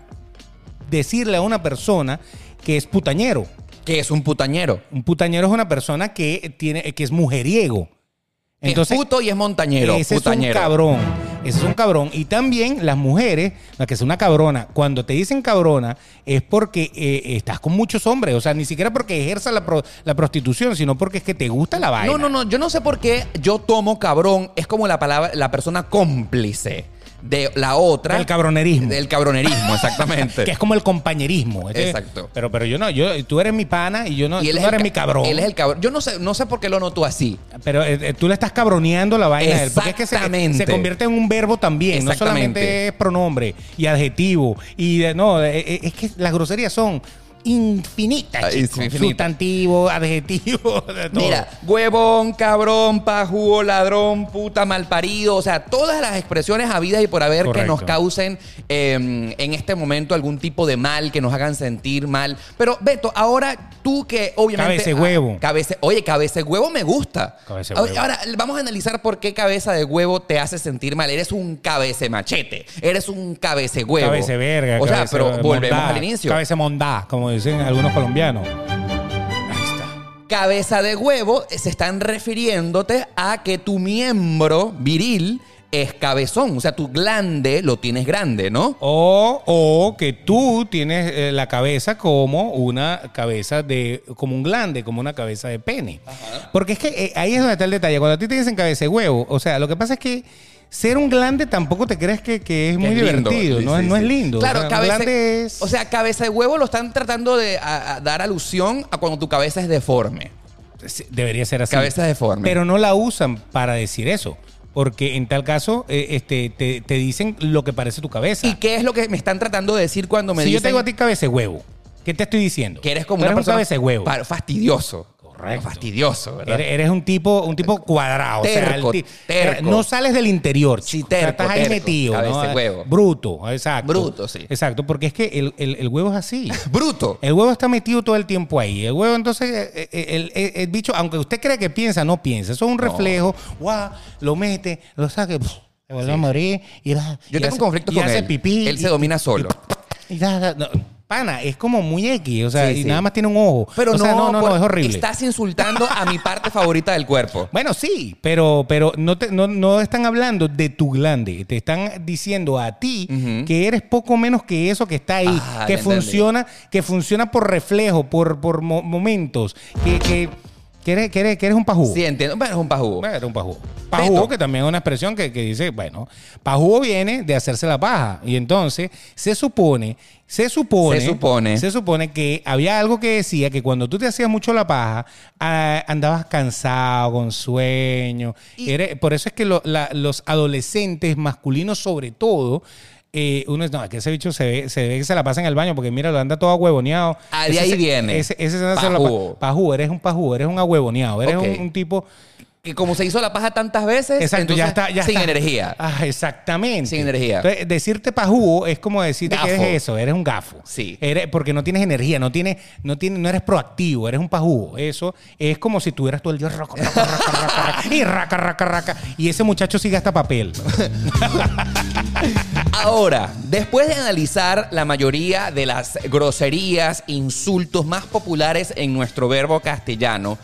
decirle a una persona que es putañero. Que es un putañero. Un putañero es una persona que tiene, que es mujeriego. Es puto y es montañero. ese putañero. es un cabrón. Ese es un cabrón. Y también las mujeres, la que es una cabrona, cuando te dicen cabrona, es porque eh, estás con muchos hombres. O sea, ni siquiera porque ejerzas la, pro- la prostitución, sino porque es que te gusta la vaina. No, no, no. Yo no sé por qué yo tomo cabrón. Es como la palabra, la persona cómplice de la otra. Del cabronerismo. Del cabronerismo, exactamente. que es como el compañerismo. Es que- Exacto. pero, pero yo no, yo, tú eres mi pana y yo no, Y tú él no el eres mi cabrón. Él es el cabrón. Yo no sé, no sé por qué lo noto así. Pero eh, eh, tú le estás cabroneando la vaina a él. Porque es que se, se convierte en un verbo también. No solamente es pronombre y adjetivo. Y no, eh, es que las groserías son infinita, Ah, chico. infinita. Sustantivo, adjetivo, de todo. Mira, huevón, cabrón, pajugo, ladrón, puta, malparido. O sea, todas las expresiones habidas y por haber que nos causen eh, en este momento algún tipo de mal, que nos hagan sentir mal. Pero, Beto, ahora tú que obviamente. Cabeza de huevo. Ah, cabeza- oye, cabeza de huevo me gusta. Cabeza de huevo. Ahora, vamos a analizar por qué cabeza de huevo te hace sentir mal. Eres un cabece machete. Eres un cabece huevo. Cabeza verga. O sea, pero volvemos mondá, al inicio. Cabeza mondá, como dicen algunos colombianos. Ahí está. Cabeza de huevo eh, se están refiriéndote a que tu miembro viril es cabezón. O sea, tu glande lo tienes grande, ¿no? O, o que tú tienes eh, la cabeza como una cabeza de, como un glande, como una cabeza de pene. Porque es que eh, ahí es donde está el detalle. Cuando a ti te dicen cabeza de huevo, o sea, lo que pasa es que ser un glande tampoco te crees que, que es muy es lindo. divertido, Sí, no, es, sí, no es sí. lindo. Claro, O sea, cabeza, glande es- o sea, cabeza de huevo lo están tratando de a- a dar alusión a cuando tu cabeza es deforme. Sí, Debería ser así. Cabeza deforme. Pero no la usan para decir eso. Porque en tal caso, eh, este, te, te dicen lo que parece tu cabeza. ¿Y qué es lo que me están tratando de decir cuando me si yo dicen te digo a ti cabeza de huevo, ¿qué te estoy diciendo? que eres como una eres persona un cabeza de huevo. fastidioso? Correcto. Fastidioso, ¿verdad? Eres, un tipo, un tipo cuadrado. o sea, Terco, terco. No sales del interior. Sí, chico. O sea, terco, estás ahí terco, metido. ¿no? huevo. Bruto, exacto. Bruto, sí. Exacto, porque es que el, el- el huevo es así. Bruto. El huevo está metido todo el tiempo ahí. El huevo, entonces, eh, eh, el, el- el bicho, aunque usted cree que piensa, no piensa. Eso es un reflejo. Guau, lo mete, lo saca, pf, se vuelve a morir. Y va, Yo y tengo hace- un conflicto y con hace él. pipí. él y- se domina solo. y da- da- no, pana, es como muy X. O sea, Sí, y sí. nada más tiene un ojo. Pero O no, sea, no, no, no, es horrible. Estás insultando a mi parte favorita del cuerpo. Bueno, sí, pero, pero no, te- no, no están hablando de tu glande. Te están diciendo a ti que eres poco menos que eso que está ahí, Ah, que entendí. funciona, que funciona por reflejo, por, por mo- momentos, que, que, que eres, que, eres, que eres un pajú. Sí, entiendo. Pero es un pajugo. Bueno, eres un. Pajú, Beto. que también es una expresión que, que dice, bueno, pajú viene de hacerse la paja. Y entonces se supone, se supone, Se supone. se supone que había algo que decía que cuando tú te hacías mucho la paja, ah, andabas cansado, con sueño. Y- Eres- por eso es que lo- la- los adolescentes masculinos, sobre todo, eh, uno es, no, es que ese bicho se ve, se ve que se la pasa en el baño porque mira, lo anda todo ahuevoneado. Ah, de Ese ahí viene. Ese, ese se hace la Pajú. pa- pajú, eres un pajú, eres un ahuevoneado, eres un, un tipo... Que como se hizo la paja tantas veces, Exacto, ya está. Ya sin está. energía. Ah, exactamente. Sin energía. Entonces, decirte pajú es como decirte que Gafo. eres eso, eres un gafo. Sí. Eres, porque no tienes energía, no, tienes, no, tienes, no eres proactivo, eres un pajú. Eso es como si tuvieras todo el día raca, raca, raca, raca, raca, y raca, raca, raca. Y ese muchacho sí gasta papel. Ahora, después de analizar la mayoría de las groserías, insultos más populares en nuestro verbo castellano,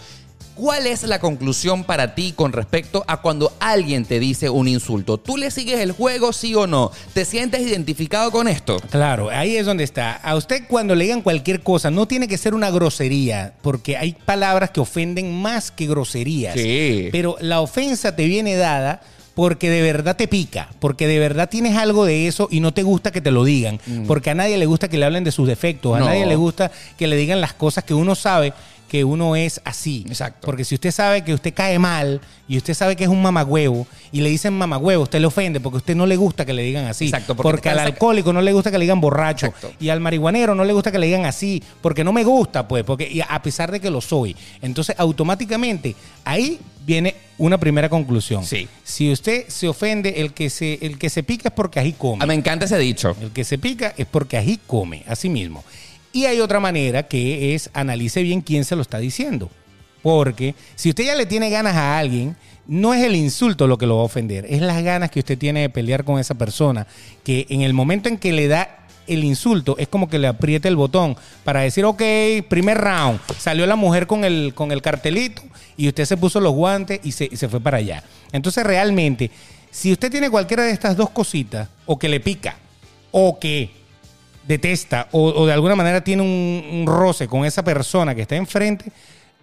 ¿cuál es la conclusión para ti con respecto a cuando alguien te dice un insulto? ¿Tú le sigues el juego, sí o no? ¿Te sientes identificado con esto? Claro, ahí es donde está. A usted cuando le digan cualquier cosa, no tiene que ser una grosería, porque hay palabras que ofenden más que groserías. Sí. Pero la ofensa te viene dada porque de verdad te pica, porque de verdad tienes algo de eso y no te gusta que te lo digan, porque a nadie le gusta que le hablen de sus defectos, a Mm. No. nadie le gusta que le digan las cosas que uno sabe que uno es así. Exacto. Porque si usted sabe que usted cae mal y usted sabe que es un mamagüevo y le dicen mamagüevo, usted le ofende porque a usted no le gusta que le digan así. Exacto, porque porque al alcohólico no le gusta que le digan borracho Exacto. y al marihuanero no le gusta que le digan así, porque no me gusta, pues, porque y a pesar de que lo soy. Entonces, automáticamente ahí viene una primera conclusión. Sí. Si usted se ofende, el que se el que se pica es porque ahí come. Ah, me encanta ese dicho. El que se pica es porque ahí come, así mismo. Y hay otra manera que es analice bien quién se lo está diciendo. Porque si usted ya le tiene ganas a alguien, no es el insulto lo que lo va a ofender, es las ganas que usted tiene de pelear con esa persona, que en el momento en que le da el insulto es como que le aprieta el botón para decir, ok, primer round, salió la mujer con el, con el cartelito y usted se puso los guantes y se, y se fue para allá. Entonces realmente, si usted tiene cualquiera de estas dos cositas, o que le pica, o que detesta o, o de alguna manera tiene un, un roce con esa persona que está enfrente,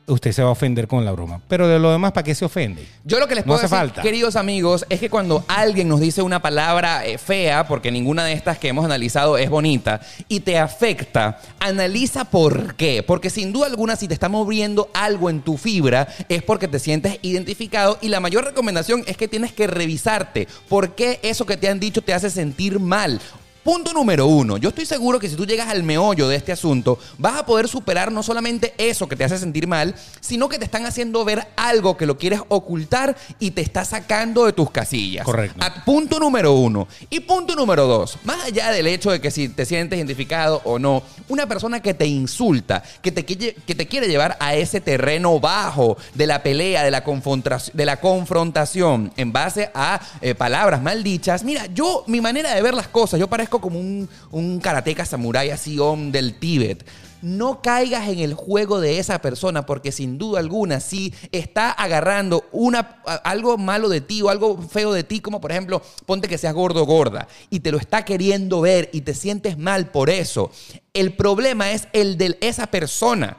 usted se va a ofender con la broma. Pero de lo demás, ¿para qué se ofende? Yo lo que les No puedo decir, falta. queridos amigos, es que cuando alguien nos dice una palabra eh, fea, porque ninguna de estas que hemos analizado es bonita, y te afecta, analiza por qué. Porque sin duda alguna, si te está moviendo algo en tu fibra, es porque te sientes identificado. Y la mayor recomendación es que tienes que revisarte por qué eso que te han dicho te hace sentir mal. Punto número uno. Yo estoy seguro que si tú llegas al meollo de este asunto, vas a poder superar no solamente eso que te hace sentir mal, sino que te están haciendo ver algo que lo quieres ocultar y te está sacando de tus casillas. Correcto. A- punto número uno. Y punto número dos. Más allá del hecho de que si te sientes identificado o no, una persona que te insulta, que te, quiere- que te quiere llevar a ese terreno bajo de la pelea, de la, confrontación, de la confrontación en base a eh, palabras mal dichas. Mira, yo, mi manera de ver las cosas, yo parezco como un, un karateca samurái así, om del Tíbet. No caigas en el juego de esa persona porque sin duda alguna si está agarrando una, algo malo de ti o algo feo de ti, como por ejemplo, ponte que seas gordo o gorda y te lo está queriendo ver y te sientes mal por eso. El problema es el de esa persona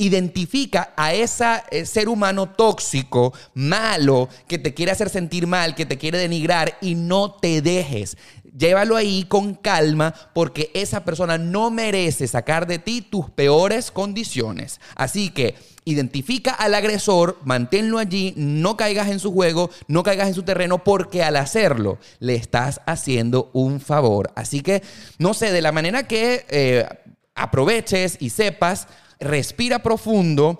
identifica a ese ser humano tóxico, malo, que te quiere hacer sentir mal, que te quiere denigrar y no te dejes. Llévalo ahí con calma porque esa persona no merece sacar de ti tus peores condiciones. Así que identifica al agresor, manténlo allí, no caigas en su juego, no caigas en su terreno porque al hacerlo le estás haciendo un favor. Así que, no sé, de la manera que eh, aproveches y sepas, respira profundo,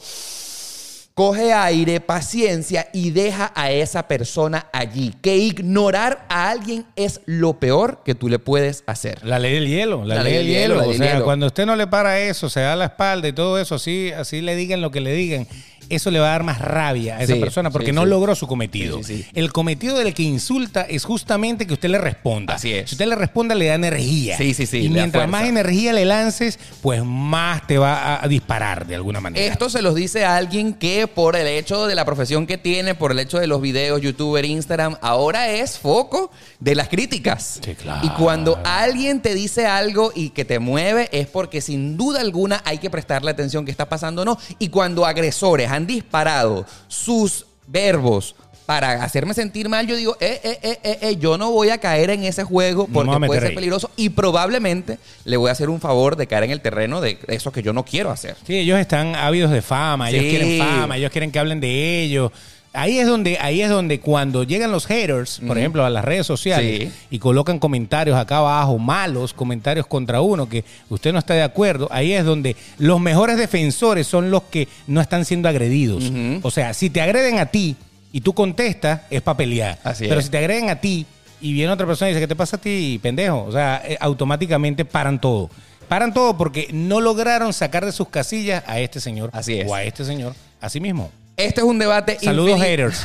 coge aire, paciencia y deja a esa persona allí. Que ignorar a alguien es lo peor que tú le puedes hacer. La ley del hielo, la, ley, del hielo. o sea, hielo. cuando usted no le para eso, se da la espalda y todo eso, así, así le digan lo que le digan, eso le va a dar más rabia a esa Sí, persona porque sí, no sí. logró su cometido. El cometido del que insulta es justamente que usted le responda. Así es. Si usted le responda, le da energía. Sí, sí, sí, Y mientras más energía le lances, pues más te va a, a disparar de alguna manera. Esto se los dice a alguien que por el hecho de la profesión que tiene, por el hecho de los videos, youtuber, Instagram, ahora es foco de las críticas. Sí, claro. Y cuando alguien te dice algo y que te mueve es porque sin duda alguna hay que prestarle atención que está pasando o no. Y cuando agresores han disparado sus verbos para hacerme sentir mal, yo digo, eh, eh, eh, eh, eh, yo no voy a caer en ese juego porque puede ser peligroso y probablemente le voy a hacer un favor de caer en el terreno de eso que yo no quiero hacer. Sí, ellos están ávidos de fama, ellos quieren fama, ellos quieren que hablen de ellos. Ahí es donde, ahí es donde cuando llegan los haters, por ejemplo, a las redes sociales Sí. y colocan comentarios acá abajo, malos comentarios contra uno, que usted no está de acuerdo, ahí es donde los mejores defensores son los que no están siendo agredidos. O sea, si te agreden a ti y tú contestas, es para pelear. Así Pero es. si te agreden a ti y viene otra persona y dice, ¿qué te pasa a ti, pendejo? O sea, eh, automáticamente paran todo. Paran todo porque no lograron sacar de sus casillas a este señor Así es. o a este señor. Así mismo. Este es un debate Saludos, haters.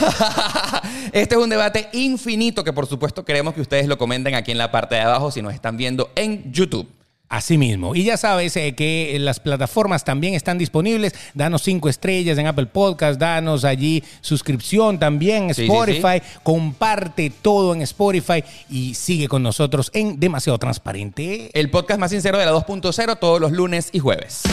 este es un debate infinito que por supuesto queremos que ustedes lo comenten aquí en la parte de abajo si nos están viendo en YouTube. Así mismo. Y ya sabes eh, que las plataformas también están disponibles. Danos cinco estrellas en Apple Podcast, danos allí suscripción también en Sí, sí, Spotify. Comparte todo en Spotify y sigue con nosotros en Demasiado Transparente. El podcast más sincero de la 2.0 todos los lunes y jueves.